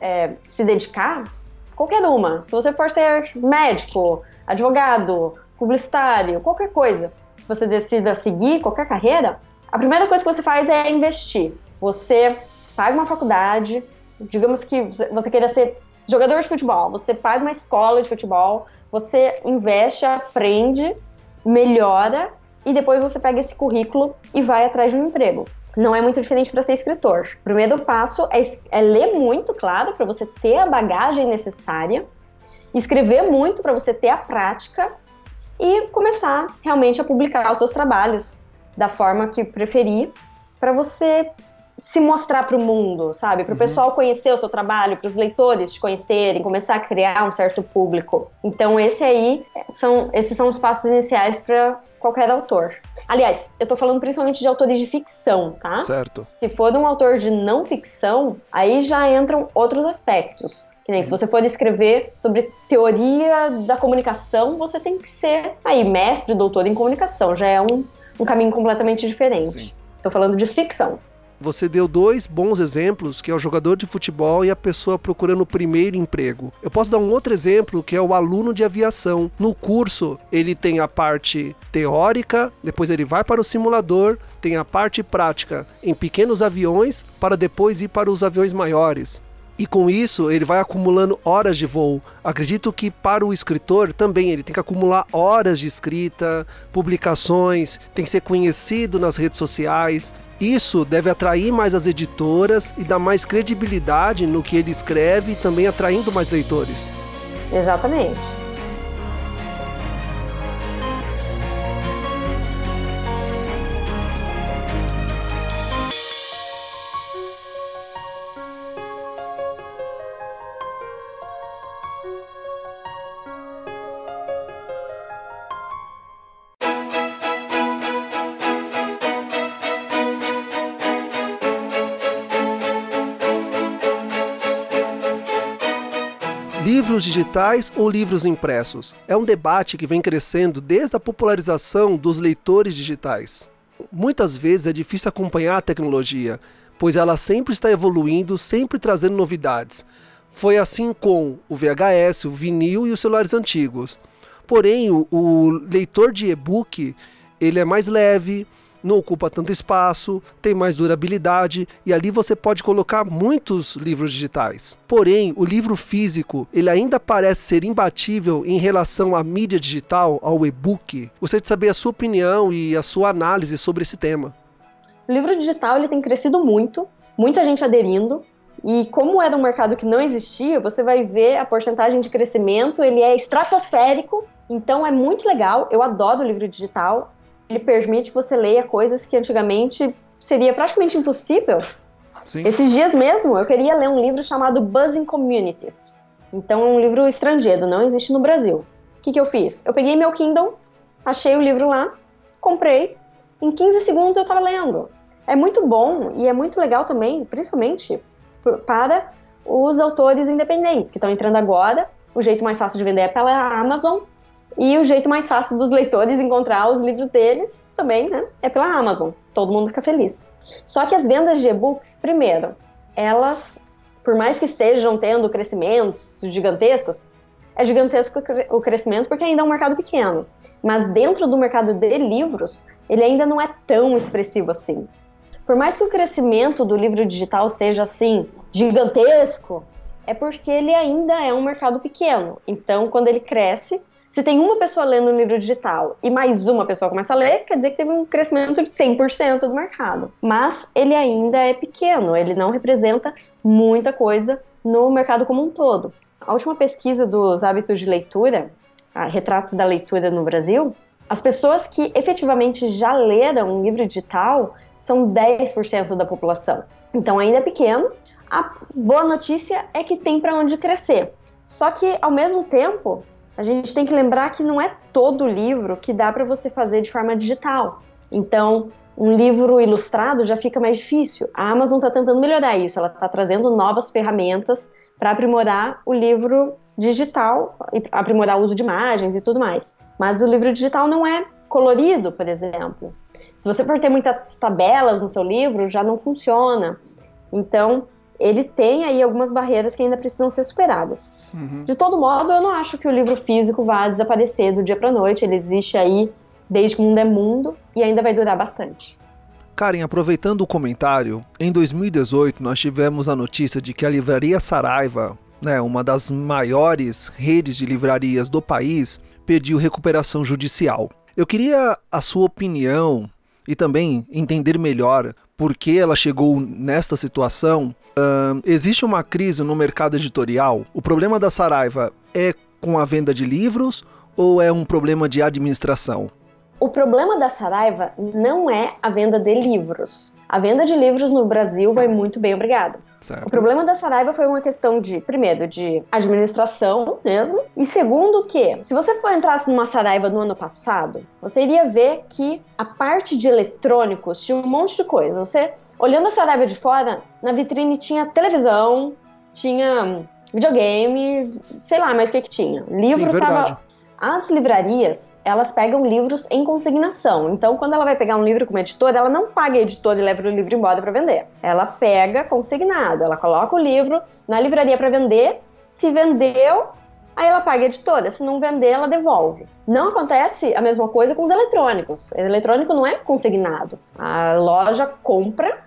é, se dedicar, qualquer uma, se você for ser médico, advogado, publicitário, qualquer coisa você decida seguir, qualquer carreira, a primeira coisa que você faz é investir. Você paga uma faculdade, digamos que você queira ser jogador de futebol, você paga uma escola de futebol, você investe, aprende, melhora e depois você pega esse currículo e vai atrás de um emprego. Não é muito diferente para ser escritor. O primeiro passo é, é ler muito, claro, para você ter a bagagem necessária, escrever muito para você ter a prática e começar realmente a publicar os seus trabalhos da forma que preferir, para você se mostrar para o mundo, sabe? Para o uhum. pessoal conhecer o seu trabalho, para os leitores te conhecerem, começar a criar um certo público. Então, esse aí são, esses são os passos iniciais para qualquer autor. Aliás, eu tô falando principalmente de autores de ficção, tá? Certo. Se for um autor de não ficção, aí já entram outros aspectos. Que nem se você for escrever sobre teoria da comunicação, você tem que ser aí mestre, doutor em comunicação. Já é um, um caminho completamente diferente. Tô falando de ficção. Você deu dois bons exemplos, que é o jogador de futebol e a pessoa procurando o primeiro emprego. Eu posso dar um outro exemplo, que é o aluno de aviação. No curso, ele tem a parte teórica, depois ele vai para o simulador, tem a parte prática em pequenos aviões, para depois ir para os aviões maiores. E com isso, ele vai acumulando horas de voo. Acredito que para o escritor também ele tem que acumular horas de escrita, publicações, tem que ser conhecido nas redes sociais. Isso deve atrair mais as editoras e dar mais credibilidade no que ele escreve, também atraindo mais leitores. Exatamente. Livros digitais ou livros impressos? É um debate que vem crescendo desde a popularização dos leitores digitais. Muitas vezes é difícil acompanhar a tecnologia, pois ela sempre está evoluindo, sempre trazendo novidades. Foi assim com o VHS, o vinil e os celulares antigos. Porém, o, o leitor de e-book ele é mais leve, não ocupa tanto espaço, tem mais durabilidade e ali você pode colocar muitos livros digitais. Porém, o livro físico, ele ainda parece ser imbatível em relação à mídia digital, ao e-book. Gostaria de saber a sua opinião e a sua análise sobre esse tema. O livro digital ele tem crescido muito, muita gente aderindo, e como era um mercado que não existia, você vai ver a porcentagem de crescimento, ele é estratosférico, então é muito legal. Eu adoro o livro digital. Ele permite que você leia coisas que antigamente seria praticamente impossível. Sim. Esses dias mesmo, eu queria ler um livro chamado Buzzing Communities. Então, é um livro estrangeiro, não existe no Brasil. O que, que eu fiz? Eu peguei meu Kindle, achei o livro lá, comprei, em 15 segundos eu estava lendo. É muito bom e é muito legal também, principalmente para os autores independentes que estão entrando agora. O jeito mais fácil de vender é pela Amazon e o jeito mais fácil dos leitores encontrar os livros deles também, né, é pela Amazon. Todo mundo fica feliz. Só que as vendas de e-books, primeiro, elas, por mais que estejam tendo crescimentos gigantescos, é gigantesco o crescimento porque ainda é um mercado pequeno. Mas dentro do mercado de livros, ele ainda não é tão expressivo assim. Por mais que o crescimento do livro digital seja assim gigantesco, é porque ele ainda é um mercado pequeno. Então, quando ele cresce, se tem uma pessoa lendo um livro digital e mais uma pessoa começa a ler, quer dizer que teve um crescimento de 100% do mercado. Mas ele ainda é pequeno, ele não representa muita coisa no mercado como um todo. A última pesquisa dos hábitos de leitura, retratos da leitura no Brasil, as pessoas que efetivamente já leram um livro digital são 10% da população. Então ainda é pequeno. A boa notícia é que tem para onde crescer. Só que ao mesmo tempo, a gente tem que lembrar que não é todo livro que dá para você fazer de forma digital. Então, um livro ilustrado já fica mais difícil. A Amazon está tentando melhorar isso, ela está trazendo novas ferramentas para aprimorar o livro digital, aprimorar o uso de imagens e tudo mais. Mas o livro digital não é colorido, por exemplo. Se você for ter muitas tabelas no seu livro, já não funciona. Então, ele tem aí algumas barreiras que ainda precisam ser superadas. Uhum. De todo modo, eu não acho que o livro físico vá desaparecer do dia para noite. Ele existe aí desde que o mundo é mundo e ainda vai durar bastante. Karen, aproveitando o comentário, em 2018 nós tivemos a notícia de que a livraria Saraiva, né, uma das maiores redes de livrarias do país, pediu recuperação judicial. Eu queria a sua opinião e também entender melhor por que ela chegou nesta situação. Uh, existe uma crise no mercado editorial? O problema da Saraiva é com a venda de livros ou é um problema de administração? O problema da Saraiva não é a venda de livros. A venda de livros no Brasil vai muito bem, obrigado. Certo. O problema da Saraiva foi uma questão de, primeiro, de administração mesmo, e segundo que, se você for entrasse numa Saraiva no ano passado, você iria ver que a parte de eletrônicos tinha um monte de coisa. Você, olhando a Saraiva de fora, na vitrine tinha televisão, tinha videogame, sei lá mais o que que tinha. Livro Sim, tava... As livrarias elas pegam livros em consignação. Então, quando ela vai pegar um livro com uma editora, ela não paga a editora e leva o livro embora para vender. Ela pega consignado, ela coloca o livro na livraria para vender. Se vendeu, aí ela paga a editora. Se não vender, ela devolve. Não acontece a mesma coisa com os eletrônicos. O eletrônico não é consignado. A loja compra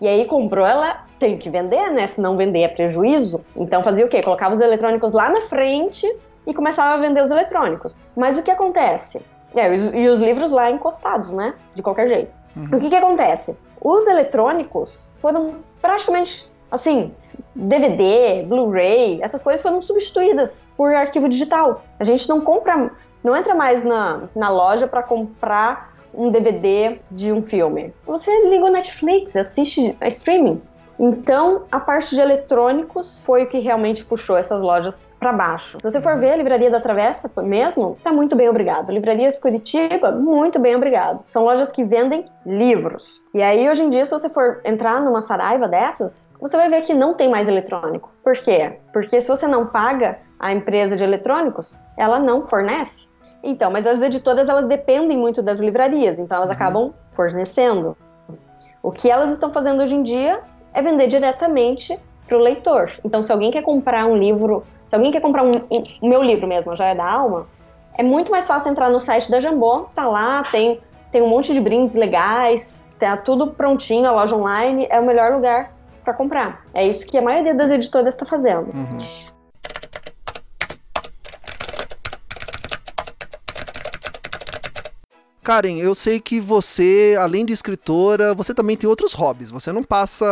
e aí comprou, ela tem que vender, né? Se não vender é prejuízo. Então fazia o quê? Colocava os eletrônicos lá na frente e começava a vender os eletrônicos. Mas o que acontece? É, e os livros lá encostados, né? De qualquer jeito. Uhum. O que, que acontece? Os eletrônicos foram praticamente assim, DVD, Blu-ray, essas coisas foram substituídas por arquivo digital. A gente não compra, não entra mais na, na loja para comprar um DVD de um filme. Você liga o Netflix, assiste a streaming. Então, a parte de eletrônicos foi o que realmente puxou essas lojas para baixo. Se você for ver a Livraria da Travessa mesmo, tá muito bem obrigado. Livraria Curitiba, muito bem obrigado. São lojas que vendem livros. E aí, hoje em dia, se você for entrar numa saraiva dessas, você vai ver que não tem mais eletrônico. Por quê? Porque se você não paga a empresa de eletrônicos, ela não fornece. Então, mas as editoras elas dependem muito das livrarias, então elas uhum. acabam fornecendo. O que elas estão fazendo hoje em dia é vender diretamente para o leitor. Então, se alguém quer comprar um livro, se alguém quer comprar um, o meu livro mesmo, a Joia da Alma, é muito mais fácil entrar no site da Jambô, tá lá, tem, tem um monte de brindes legais, tá tudo prontinho, a loja online é o melhor lugar para comprar. É isso que a maioria das editoras está fazendo. Uhum. Karen, eu sei que você, além de escritora, você também tem outros hobbies. Você não passa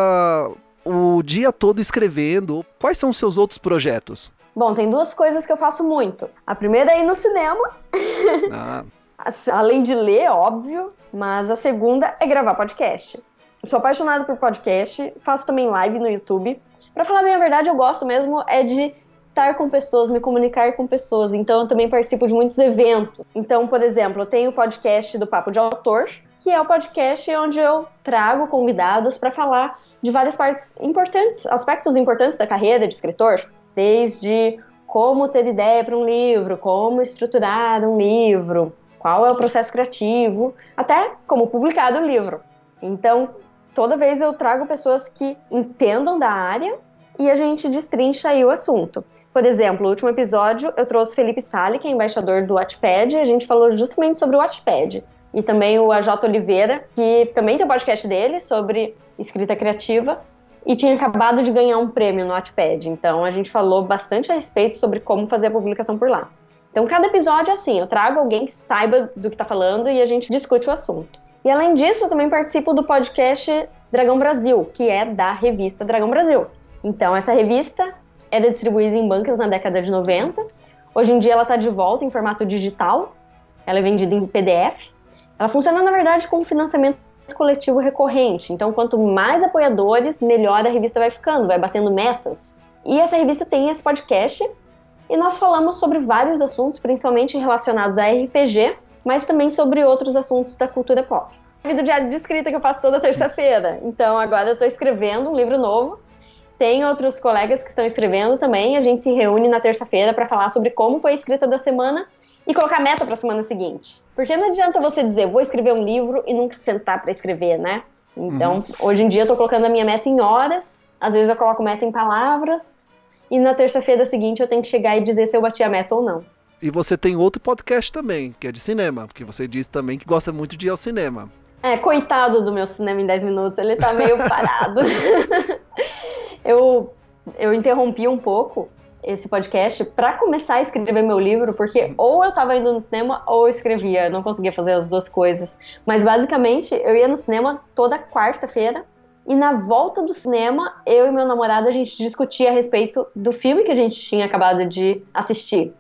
o dia todo escrevendo. Quais são os seus outros projetos? Bom, tem duas coisas que eu faço muito. A primeira é ir no cinema. Ah. Além de ler, óbvio. Mas a segunda é gravar podcast. Eu sou apaixonada por podcast, faço também live no YouTube. Para falar bem a verdade, eu gosto mesmo é de estar com pessoas, me comunicar com pessoas. Então, eu também participo de muitos eventos. Então, por exemplo, eu tenho o podcast do Papo de Autor, que é o podcast onde eu trago convidados para falar de várias partes importantes, aspectos importantes da carreira de escritor, desde como ter ideia para um livro, como estruturar um livro, qual é o processo criativo, até como publicar um livro. Então, toda vez eu trago pessoas que entendam da área e a gente destrincha aí o assunto. Por exemplo, no último episódio eu trouxe Felipe Sali, que é embaixador do Wattpad, e a gente falou justamente sobre o Wattpad. E também o AJ Oliveira, que também tem o um podcast dele sobre escrita criativa e tinha acabado de ganhar um prêmio no Wattpad. Então a gente falou bastante a respeito sobre como fazer a publicação por lá. Então cada episódio é assim, eu trago alguém que saiba do que está falando e a gente discute o assunto. E além disso, eu também participo do podcast Dragão Brasil, que é da revista Dragão Brasil. Então essa revista era distribuída em bancas na década de 90. Hoje em dia ela está de volta em formato digital. Ela é vendida em PDF. Ela funciona, na verdade, como financiamento coletivo recorrente. Então, quanto mais apoiadores, melhor a revista vai ficando, vai batendo metas. E essa revista tem esse podcast. E nós falamos sobre vários assuntos, principalmente relacionados a RPG, mas também sobre outros assuntos da cultura pop. Vida diário de escrita que eu faço toda terça-feira. Então, agora eu estou escrevendo um livro novo tem outros colegas que estão escrevendo também. A gente se reúne na terça-feira para falar sobre como foi a escrita da semana e colocar meta para a semana seguinte. Porque não adianta você dizer, vou escrever um livro e nunca sentar para escrever, né? Então, uhum. hoje em dia eu tô colocando a minha meta em horas, às vezes eu coloco meta em palavras, e na terça-feira seguinte eu tenho que chegar e dizer se eu bati a meta ou não. E você tem outro podcast também, que é de cinema, porque você disse também que gosta muito de ir ao cinema. É, coitado do meu cinema em 10 minutos, ele tá meio parado. eu, eu interrompi um pouco esse podcast para começar a escrever meu livro, porque ou eu estava indo no cinema ou eu escrevia, eu não conseguia fazer as duas coisas. Mas basicamente, eu ia no cinema toda quarta-feira e na volta do cinema, eu e meu namorado a gente discutia a respeito do filme que a gente tinha acabado de assistir.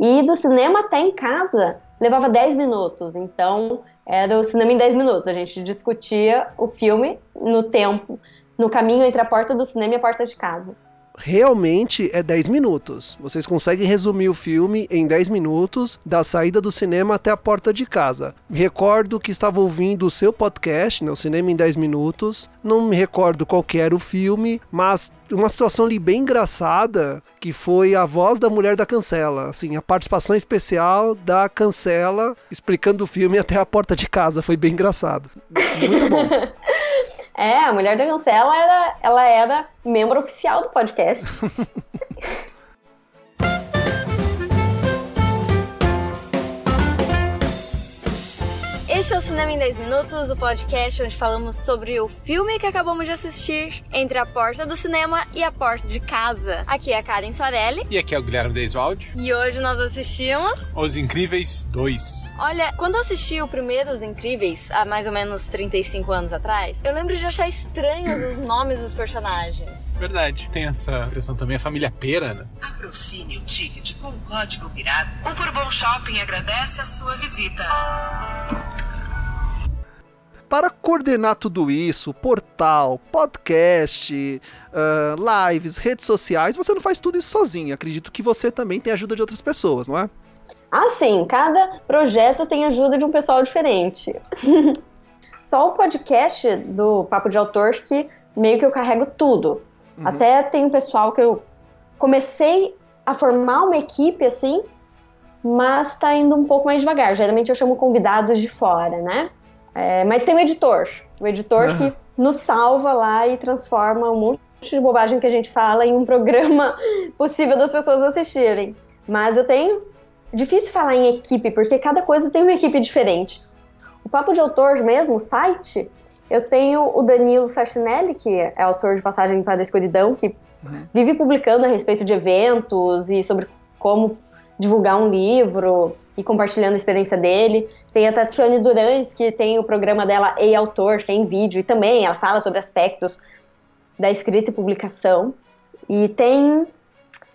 E do cinema até em casa levava 10 minutos, então era o cinema em 10 minutos. A gente discutia o filme no tempo no caminho entre a porta do cinema e a porta de casa. Realmente é 10 minutos. Vocês conseguem resumir o filme em 10 minutos, da saída do cinema até a porta de casa. Me recordo que estava ouvindo o seu podcast, né, o Cinema em 10 Minutos. Não me recordo qual era o filme, mas uma situação ali bem engraçada, que foi a voz da mulher da Cancela, assim, a participação especial da Cancela explicando o filme até a porta de casa, foi bem engraçado. Muito bom. É, a mulher da Cancela era, ela era membro oficial do podcast. Este é o Cinema em 10 Minutos, o podcast onde falamos sobre o filme que acabamos de assistir, Entre a Porta do Cinema e a Porta de Casa. Aqui é a Karen Soarelli. E aqui é o Guilherme Deiswald. E hoje nós assistimos... Os Incríveis 2. Olha, quando eu assisti o primeiro Os Incríveis, há mais ou menos 35 anos atrás, eu lembro de achar estranhos os nomes dos personagens. Verdade. Tem essa impressão também, a família Pera, né? Aproxime o ticket com o código virado. O Bourbon Shopping agradece a sua visita para coordenar tudo isso, portal, podcast, uh, lives, redes sociais, você não faz tudo isso sozinho. Acredito que você também tem ajuda de outras pessoas, não é? Ah, sim. Cada projeto tem ajuda de um pessoal diferente. Só o podcast do Papo de Autor que meio que eu carrego tudo. Uhum. Até tem um pessoal que eu comecei a formar uma equipe assim, mas tá indo um pouco mais devagar. Geralmente eu chamo convidados de fora, né? É, mas tem o editor, o editor que nos salva lá e transforma um monte de bobagem que a gente fala em um programa possível das pessoas assistirem. Mas eu tenho. Difícil falar em equipe, porque cada coisa tem uma equipe diferente. O Papo de Autor mesmo, o site, eu tenho o Danilo Sarcinelli, que é autor de Passagem para a Escuridão, que uhum. vive publicando a respeito de eventos e sobre como divulgar um livro e compartilhando a experiência dele. Tem a Tatiane Durans, que tem o programa dela Ei Autor, tem vídeo, e também ela fala sobre aspectos da escrita e publicação. E tem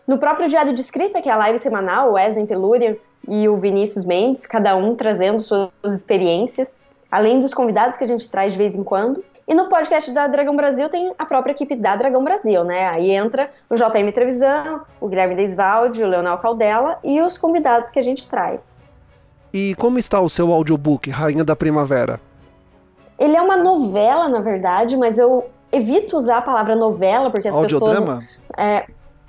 no próprio Diário de Escrita, que é a live semanal, o Wesley Telúria e o Vinícius Mendes, cada um trazendo suas experiências, além dos convidados que a gente traz de vez em quando. E no podcast da Dragão Brasil tem a própria equipe da Dragão Brasil, né? Aí entra o JM Trevisan, o Guilherme Deisvalde, o Leonel Caldela e os convidados que a gente traz. E como está o seu audiobook, Rainha da Primavera? Ele é uma novela, na verdade, mas eu evito usar a palavra novela, porque as Audiodrama? pessoas é,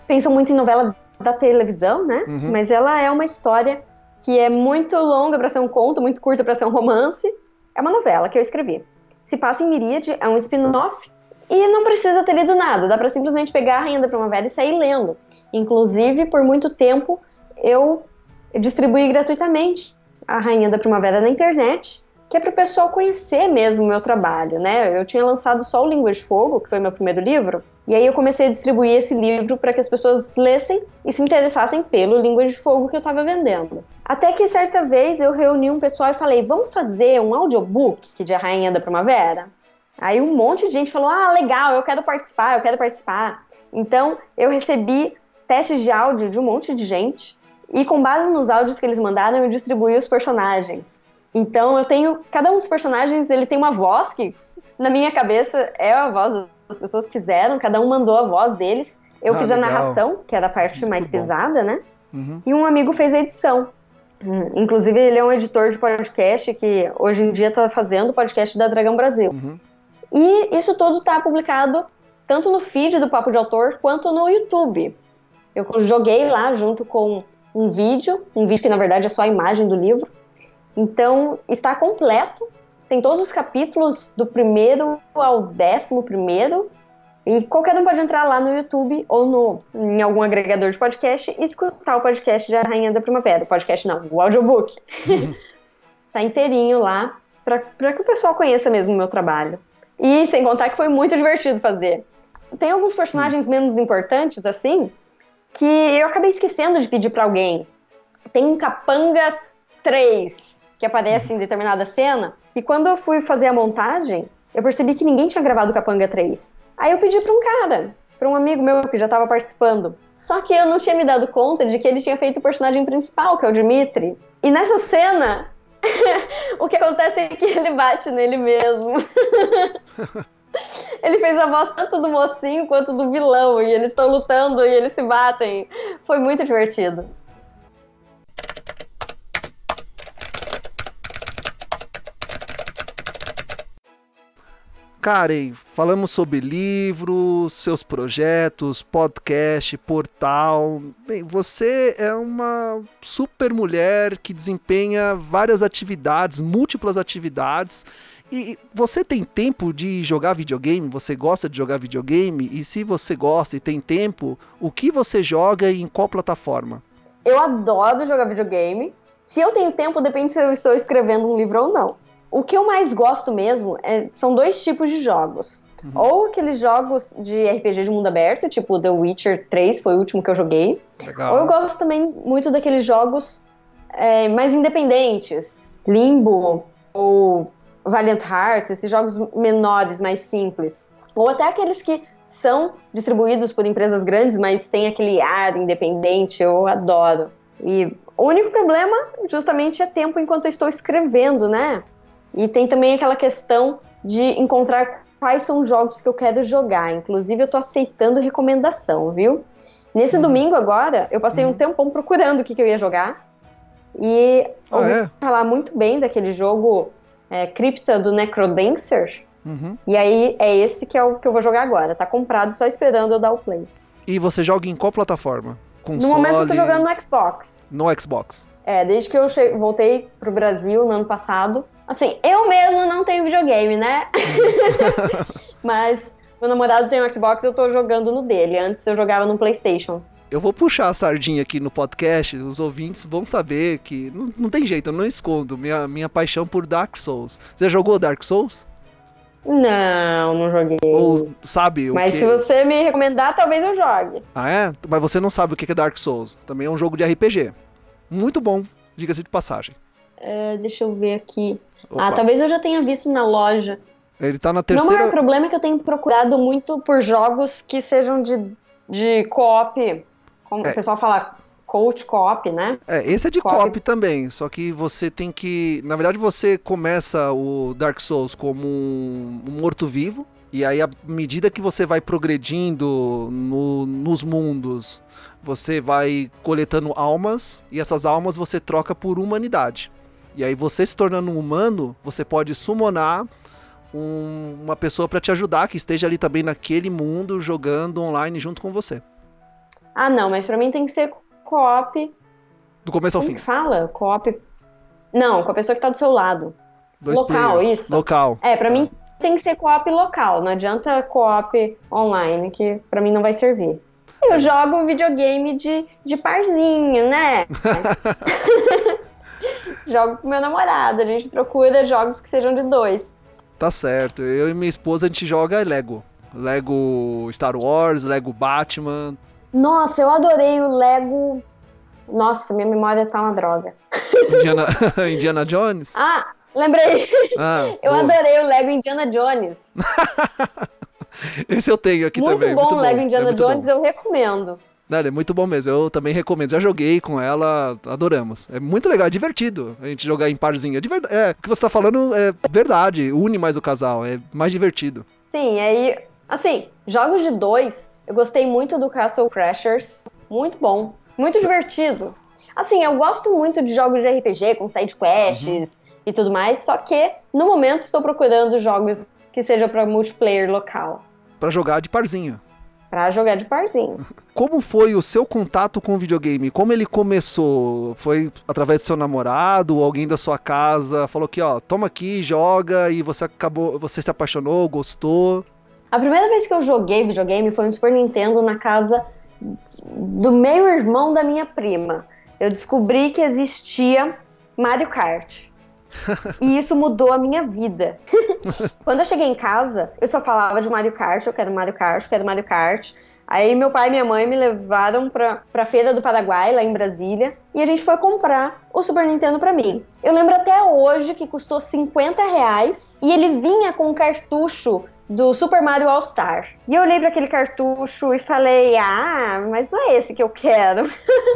pensam muito em novela da televisão, né? Uhum. Mas ela é uma história que é muito longa para ser um conto, muito curta para ser um romance. É uma novela que eu escrevi. Se passa em Miríade, é um spin-off e não precisa ter lido nada, dá para simplesmente pegar a Rainha da Primavera e sair lendo. Inclusive, por muito tempo, eu distribuí gratuitamente a Rainha da Primavera na internet, que é para o pessoal conhecer mesmo o meu trabalho, né? Eu tinha lançado só o Língua de Fogo, que foi meu primeiro livro, e aí eu comecei a distribuir esse livro para que as pessoas lessem e se interessassem pelo Língua de Fogo que eu estava vendendo. Até que certa vez eu reuni um pessoal e falei: vamos fazer um audiobook de A Rainha da Primavera? Aí um monte de gente falou: ah, legal, eu quero participar, eu quero participar. Então eu recebi testes de áudio de um monte de gente e com base nos áudios que eles mandaram eu distribuí os personagens. Então eu tenho cada um dos personagens ele tem uma voz que na minha cabeça é a voz as pessoas fizeram, cada um mandou a voz deles. Eu ah, fiz a legal. narração, que era a parte Muito mais bom. pesada, né? Uhum. E um amigo fez a edição. Hum, inclusive, ele é um editor de podcast que hoje em dia está fazendo o podcast da Dragão Brasil. Uhum. E isso tudo está publicado tanto no feed do Papo de Autor quanto no YouTube. Eu joguei lá junto com um vídeo, um vídeo que na verdade é só a imagem do livro. Então está completo tem todos os capítulos do primeiro ao décimo primeiro. E qualquer um pode entrar lá no YouTube ou no, em algum agregador de podcast e escutar o podcast de A Rainha da Primavera. O podcast não, o audiobook. Uhum. tá inteirinho lá para que o pessoal conheça mesmo o meu trabalho. E sem contar que foi muito divertido fazer. Tem alguns personagens uhum. menos importantes, assim, que eu acabei esquecendo de pedir para alguém. Tem um Capanga 3, que aparece em determinada cena, que quando eu fui fazer a montagem, eu percebi que ninguém tinha gravado Capanga 3. Aí eu pedi pra um cara, pra um amigo meu que já tava participando. Só que eu não tinha me dado conta de que ele tinha feito o personagem principal, que é o Dimitri. E nessa cena, o que acontece é que ele bate nele mesmo. ele fez a voz tanto do mocinho quanto do vilão, e eles estão lutando e eles se batem. Foi muito divertido. Karen, falamos sobre livros, seus projetos, podcast, portal. Bem, você é uma super mulher que desempenha várias atividades, múltiplas atividades. E você tem tempo de jogar videogame? Você gosta de jogar videogame? E se você gosta e tem tempo, o que você joga e em qual plataforma? Eu adoro jogar videogame. Se eu tenho tempo, depende se eu estou escrevendo um livro ou não. O que eu mais gosto mesmo é, são dois tipos de jogos. Uhum. Ou aqueles jogos de RPG de mundo aberto, tipo The Witcher 3, foi o último que eu joguei. Legal. Ou eu gosto também muito daqueles jogos é, mais independentes. Limbo ou Valiant Hearts, esses jogos menores, mais simples. Ou até aqueles que são distribuídos por empresas grandes, mas tem aquele ar independente, eu adoro. E o único problema, justamente, é tempo enquanto eu estou escrevendo, né? E tem também aquela questão de encontrar quais são os jogos que eu quero jogar. Inclusive, eu tô aceitando recomendação, viu? Nesse uhum. domingo agora, eu passei uhum. um tempão procurando o que, que eu ia jogar. E ah, ouvi é? falar muito bem daquele jogo é, Cripta do Necrodancer. Uhum. E aí é esse que é o que eu vou jogar agora. Tá comprado, só esperando eu dar o play. E você joga em qual plataforma? Console... No momento eu tô jogando no Xbox. No Xbox. É, desde que eu voltei pro Brasil no ano passado, Assim, eu mesmo não tenho videogame, né? Mas meu namorado tem um Xbox e eu tô jogando no dele. Antes eu jogava no PlayStation. Eu vou puxar a sardinha aqui no podcast, os ouvintes vão saber que não, não tem jeito, eu não escondo minha, minha paixão por Dark Souls. Você jogou Dark Souls? Não, não joguei. Ou sabe o Mas se você me recomendar, talvez eu jogue. Ah, é? Mas você não sabe o que é Dark Souls. Também é um jogo de RPG. Muito bom, diga-se de passagem. É, deixa eu ver aqui. Opa. Ah, talvez eu já tenha visto na loja. Ele tá na Meu terceira. maior problema é que eu tenho procurado muito por jogos que sejam de, de co-op. Como É. o pessoal fala, coach co-op, né? É, esse é de Co-op. co-op também, só que você tem que. Na verdade, você começa o Dark Souls como um, um morto-vivo, e aí, à medida que você vai progredindo no- nos mundos, você vai coletando almas, e essas almas você troca por humanidade. E aí, você se tornando um humano, você pode summonar um- uma pessoa pra te ajudar, que esteja ali também naquele mundo, jogando online junto com você. Ah, não, mas pra mim tem que ser co-op. Do começo ao Como fim. que fala? Co-op. Não, com a pessoa que tá do seu lado. Dois Local, players. isso. Local. É, pra Tá. mim tem que ser co-op local, não adianta co-op online, que pra mim não vai servir. Eu jogo videogame de, de parzinho, né? jogo com meu namorado, a gente procura jogos que sejam de dois. Tá certo. Eu e minha esposa a gente joga Lego. Lego Star Wars, Lego Batman. Nossa, eu adorei o Lego. Nossa, minha memória tá uma droga. Indiana, Indiana Jones. Ah, lembrei! Ah, Eu boa. adorei o Lego Indiana Jones. Esse eu tenho aqui muito também. bom muito o Lego É Indiana muito Jones, Bom. eu recomendo. Não, é muito bom mesmo. Eu também recomendo. Já joguei com ela, adoramos. É muito legal, é divertido a gente jogar em parzinho. É, o que você tá falando é verdade. Une mais o casal, é mais divertido. Sim, aí, assim, jogos de dois, eu gostei muito do Castle Crashers. Muito bom, muito divertido. Assim, eu gosto muito de jogos de RPG com side quests e tudo mais, só que no momento estou procurando jogos que sejam para multiplayer local, Pra jogar de parzinho. Pra jogar de parzinho. Como foi o seu contato com o videogame? Como ele começou? Foi através do seu namorado ou alguém da sua casa falou que, ó, toma aqui, joga e você acabou, você se apaixonou, gostou? A primeira vez que eu joguei videogame foi no Super Nintendo na casa do meio-irmão da minha prima. Eu descobri que existia Mario Kart. e isso mudou a minha vida. Quando eu cheguei em casa, eu só falava de Mario Kart, eu quero Mario Kart, eu quero Mario Kart. Aí meu pai e minha mãe me levaram pra, pra feira do Paraguai, lá em Brasília, e a gente foi comprar o Super Nintendo pra mim. Eu lembro até hoje que custou 50 reais e ele vinha com um cartucho do Super Mario All Star. E eu olhei para aquele cartucho e falei: Ah, mas não é esse que eu quero.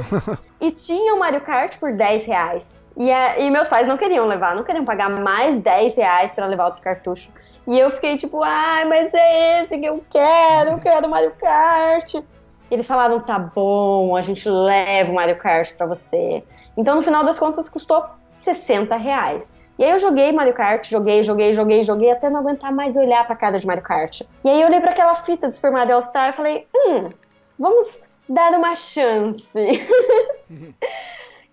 e tinha o Mario Kart por 10 reais. E, a- e meus pais não queriam levar, não queriam pagar mais 10 reais para levar outro cartucho. E eu fiquei tipo, ai, mas é esse que eu quero, eu quero Mario Kart. E eles falaram, tá bom, a gente leva o Mario Kart pra você. Então, no final das contas, custou 60 reais. E aí eu joguei Mario Kart, joguei, joguei, joguei, joguei, até não aguentar mais olhar pra cara de Mario Kart. E aí eu olhei pra aquela fita do Super Mario All Star e falei, hum, vamos dar uma chance.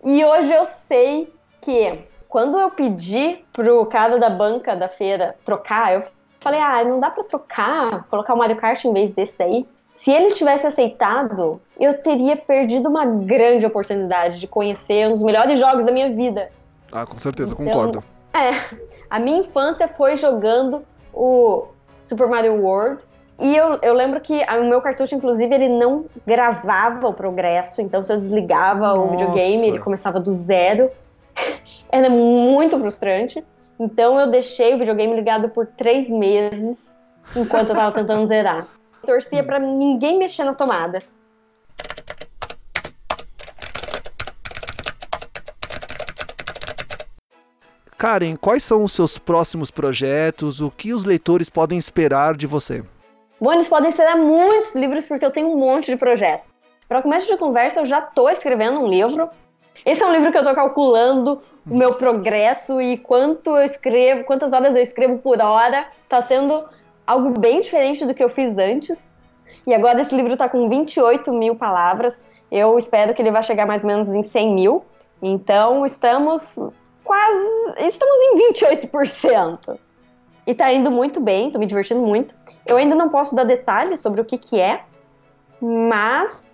e hoje eu sei que quando eu pedi pro cara da banca da feira trocar, eu falei, ah, não dá pra trocar, colocar o Mario Kart em vez desse daí? Se ele tivesse aceitado, eu teria perdido uma grande oportunidade de conhecer um dos melhores jogos da minha vida. Ah, com certeza, Então, concordo. É, a minha infância foi jogando o Super Mario World. E eu, eu lembro que a- o meu cartucho, inclusive, ele não gravava o progresso. Então, se eu desligava o Nossa. videogame, ele começava do zero. Era muito frustrante. Então, eu deixei o videogame ligado por três meses enquanto eu tava tentando zerar. Torcia pra ninguém mexer na tomada. Karen, quais são os seus próximos projetos? O que os leitores podem esperar de você? Bom, eles podem esperar muitos livros porque eu tenho um monte de projetos. Para começo de conversa, eu já estou escrevendo um livro. Esse é um livro que eu estou calculando o meu progresso e quanto eu escrevo, quantas horas eu escrevo por hora. Está sendo algo bem diferente do que eu fiz antes. E agora esse livro está com 28 mil palavras. Eu espero que ele vai chegar mais ou menos em 100 mil. Então estamos quase. Estamos em 28%. E tá indo muito bem, tô me divertindo muito. Eu ainda não posso dar detalhes sobre o que que é, mas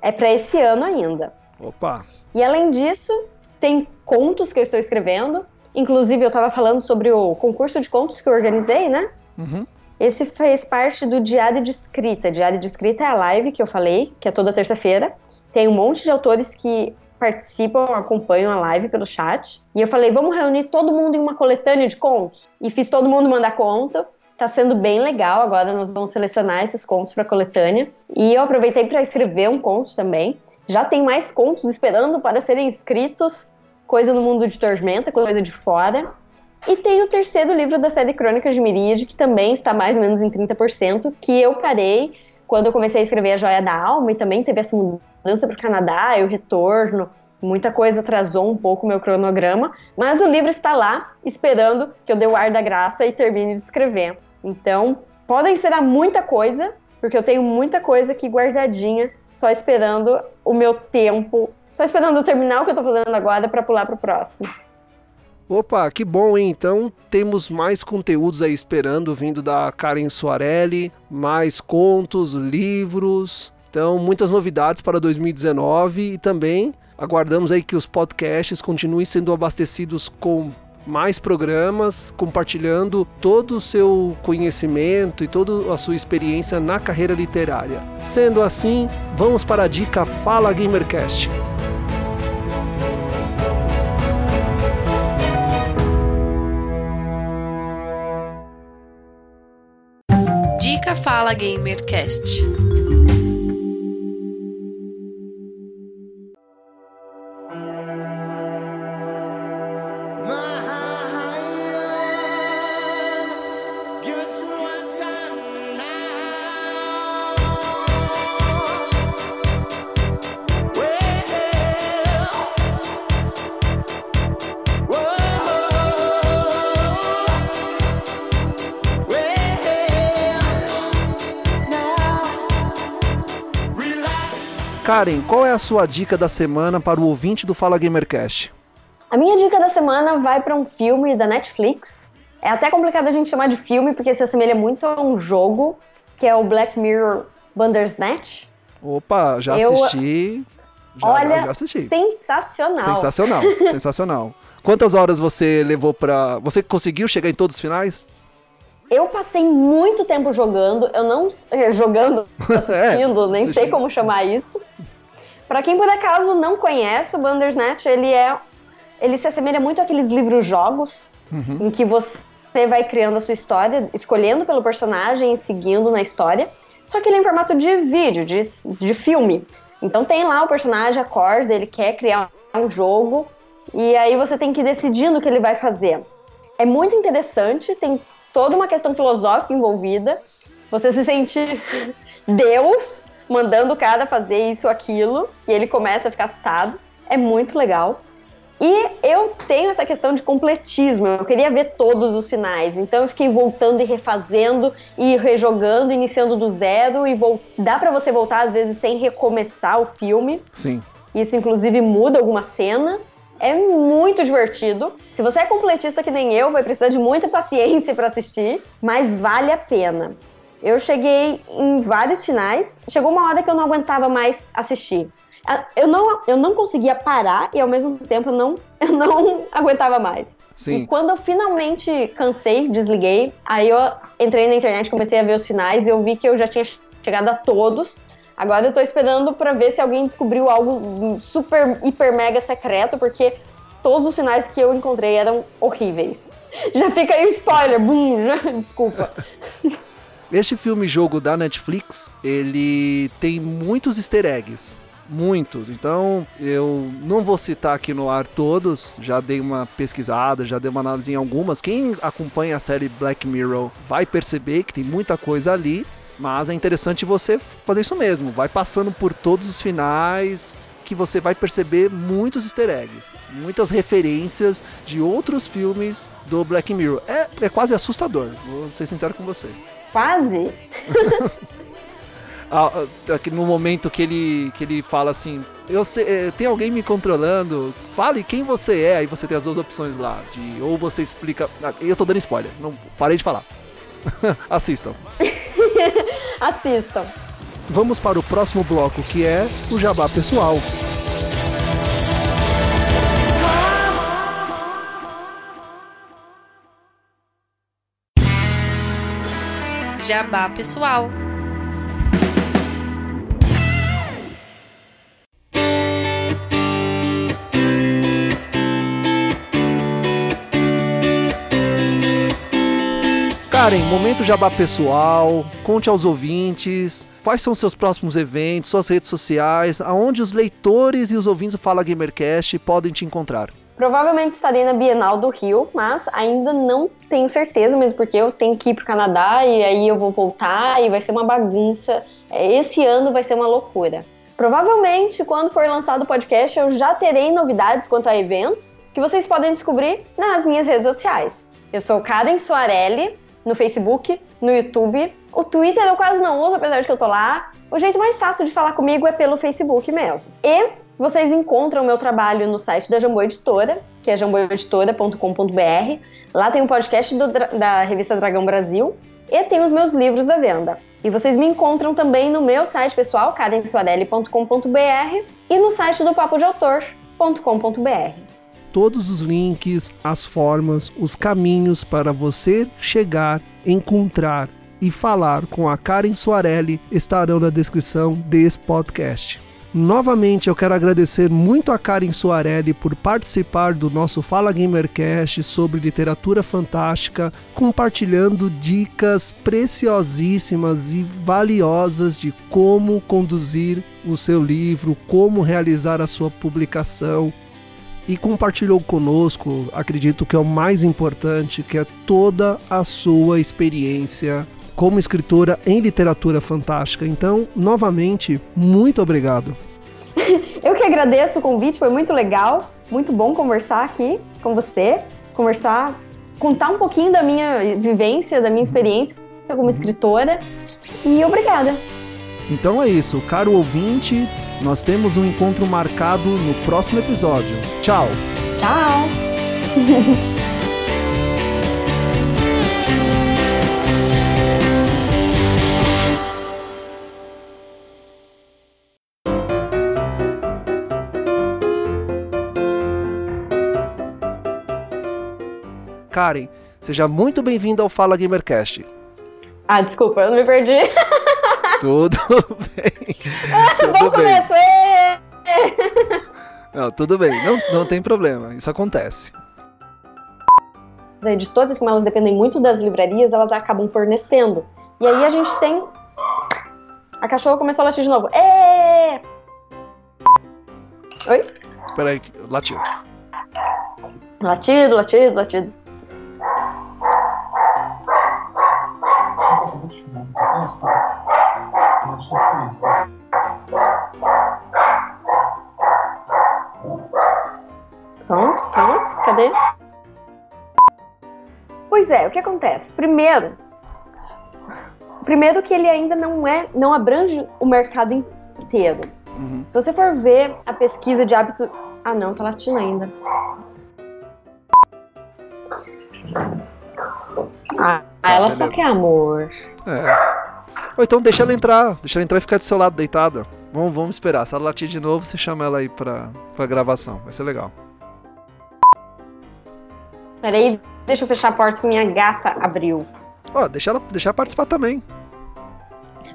é para esse ano ainda. Opa! E além disso, tem contos que eu estou escrevendo. Inclusive, eu estava falando sobre o concurso de contos que eu organizei, né? Uhum. Esse fez parte do Diário de Escrita. Diário de Escrita é a live que eu falei, que é toda terça-feira. Tem um monte de autores que participam, acompanham a live pelo chat. E eu falei, vamos reunir todo mundo em uma coletânea de contos. E fiz todo mundo mandar conta. Tá sendo bem legal. Agora nós vamos selecionar esses contos para coletânea. E eu aproveitei para escrever um conto também. Já tem mais contos esperando para serem escritos. Coisa no mundo de Tormenta, coisa de fora. E tem o terceiro livro da série Crônicas de Miríade, que também está mais ou menos em 30%, que eu parei quando eu comecei a escrever A Joia da Alma e também teve essa mudança para o Canadá e o retorno. Muita coisa atrasou um pouco o meu cronograma, mas o livro está lá, esperando que eu dê o ar da graça e termine de escrever. Então, podem esperar muita coisa, porque eu tenho muita coisa aqui guardadinha, só esperando o meu tempo, só esperando eu terminar o que eu estou fazendo agora para pular para o próximo. Opa, que bom, hein? Então temos mais conteúdos aí esperando, vindo da Karen Soarelli, mais contos, livros. Então, muitas novidades para 2019 e também aguardamos aí que os podcasts continuem sendo abastecidos com mais programas, compartilhando todo o seu conhecimento e toda a sua experiência na carreira literária. Sendo assim, vamos para a dica Fala Gamercast. Dica Fala Gamercast. Karen, qual é a sua dica da semana para o ouvinte do Fala Gamercast? A minha dica da semana vai para um filme da Netflix. É até complicado a gente chamar de filme porque se assemelha muito a um jogo, que é o Black Mirror Bandersnatch. Opa, já Eu- assisti. Já, Olha, já assisti. sensacional. Sensacional, sensacional. Quantas horas você levou pra. Você conseguiu chegar em todos os finais? Eu passei muito tempo jogando, eu não eh, jogando, assistindo, nem sei assistindo. como chamar isso. Pra quem por acaso não conhece, o Bandersnatch, ele é ele se assemelha muito àqueles livros jogos em que você vai criando a sua história, escolhendo pelo personagem e seguindo na história. Só que ele é em formato de vídeo, de, de filme. Então tem lá o personagem acorda, ele quer criar um jogo e aí você tem que ir decidindo o que ele vai fazer. É muito interessante, tem toda uma questão filosófica envolvida. Você se sente Deus mandando o cara fazer isso ou aquilo e ele começa a ficar assustado. É muito legal. E eu tenho essa questão de completismo, eu queria ver todos os finais, então eu fiquei voltando e refazendo e rejogando, iniciando do zero e vol... dá pra você voltar às vezes sem recomeçar o filme. Sim. Isso, inclusive, muda algumas cenas. É muito divertido. Se você é completista que nem eu, vai precisar de muita paciência para assistir, mas vale a pena. Eu cheguei em vários finais. Chegou uma hora que eu não aguentava mais assistir. Ah, Eu não, eu não conseguia parar e ao mesmo tempo eu não, eu não aguentava mais. Sim. E quando eu finalmente cansei, desliguei, aí eu entrei na internet, comecei a ver os finais e eu vi que eu já tinha chegado a todos. Agora eu tô esperando pra ver se alguém descobriu algo super, hiper, mega secreto, porque todos os finais que eu encontrei eram horríveis. Já fica aí o spoiler, bum, já, desculpa. Este filme-jogo da Netflix, ele tem muitos easter eggs. Muitos. Então, eu não vou citar aqui no ar todos. Já dei uma pesquisada, já dei uma análise em algumas. Quem acompanha a série Black Mirror vai perceber que tem muita coisa ali. Mas é interessante você fazer isso mesmo. Vai passando por todos os finais que você vai perceber muitos easter eggs, muitas referências de outros filmes do Black Mirror. É, é quase assustador, vou ser sincero com você. Quase. Ah, ah, aqui no momento que ele, que ele fala assim, eu sei, eh, tem alguém me controlando, fale quem você é, aí você tem as duas opções lá, de ou você explica, ah, eu tô dando spoiler, não parei de falar. Assistam. Assistam. vamos para o próximo bloco, que é o Jabá Pessoal. Jabá pessoal. Karen, momento jabá pessoal, conte aos ouvintes quais são seus próximos eventos, suas redes sociais, aonde os leitores e os ouvintes do Fala Gamercast podem te encontrar. Provavelmente estarei na Bienal do Rio, mas ainda não tenho certeza, mesmo porque eu tenho que ir para o Canadá e aí eu vou voltar e vai ser uma bagunça. Esse ano vai ser uma loucura. Provavelmente, quando for lançado o podcast, eu já terei novidades quanto a eventos que vocês podem descobrir nas minhas redes sociais. Eu sou Karen Soarelli, no Facebook, no YouTube. O Twitter eu quase não uso, apesar de que eu tô lá. O jeito mais fácil de falar comigo é pelo Facebook mesmo. E vocês encontram o meu trabalho no site da Jambô Editora, que é jamboeditora.com.br. Lá tem um podcast do, da revista Dragão Brasil e tem os meus livros à venda. E vocês me encontram também no meu site pessoal, karensoarelli.com.br e no site do papo de autor.com.br todos os links, as formas, os caminhos para você chegar, encontrar e falar com a Karen Soarelli estarão na descrição desse podcast. Novamente eu quero agradecer muito a Karen Soarelli por participar do nosso Fala Gamercast sobre literatura fantástica, compartilhando dicas preciosíssimas e valiosas de como conduzir o seu livro, como realizar a sua publicação, e compartilhou conosco, acredito que é o mais importante, que é toda a sua experiência como escritora em literatura fantástica. Então, novamente, muito obrigado. Eu que agradeço o convite, foi muito legal, muito bom conversar aqui com você, conversar, contar um pouquinho da minha vivência, da minha experiência como escritora. E obrigada. Então é isso, caro ouvinte, nós temos um encontro marcado no próximo episódio. Tchau! Tchau! Karen, seja muito bem-vinda ao Fala Gamercast. Ah, desculpa, eu me perdi. Tudo bem. Tudo Bom bem. começo! Não, tudo bem, não, não tem problema, isso acontece. As editoras, como elas dependem muito das livrarias, elas acabam fornecendo. E aí a gente tem. A cachorra começou a latir de novo. Ê! Oi? Peraí, latido. Latido, latido, latido. Pronto, pronto, cadê? Pois é, o que acontece? Primeiro, primeiro que ele ainda não é, não abrange o mercado inteiro. Uhum. Se você for ver a pesquisa de hábito, ah não, tá latindo ainda. Ah, ela só quer amor. É. Ou então deixa ela entrar, deixa ela entrar e ficar do seu lado deitada. Vamos, vamos esperar. Se ela latir de novo, você chama ela aí pra, pra gravação. Vai ser legal. Peraí, deixa eu fechar a porta que minha gata abriu. Ó, deixa ela, deixa ela participar também.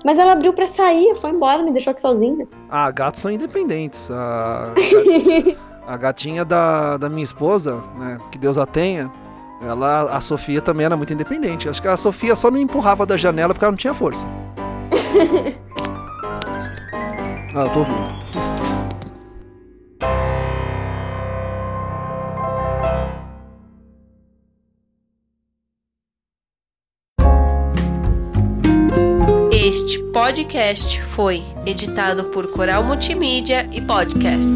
Mas ela abriu pra sair, foi embora, me deixou aqui sozinha. Ah, gatos são independentes. A, gatinha, a gatinha da, da minha esposa, né, que Deus a tenha, ela, a Sofia também era muito independente. Acho que a Sofia só não empurrava da janela porque ela não tinha força. ah, eu tô ouvindo. Este podcast foi editado por Coral Multimídia e Podcast.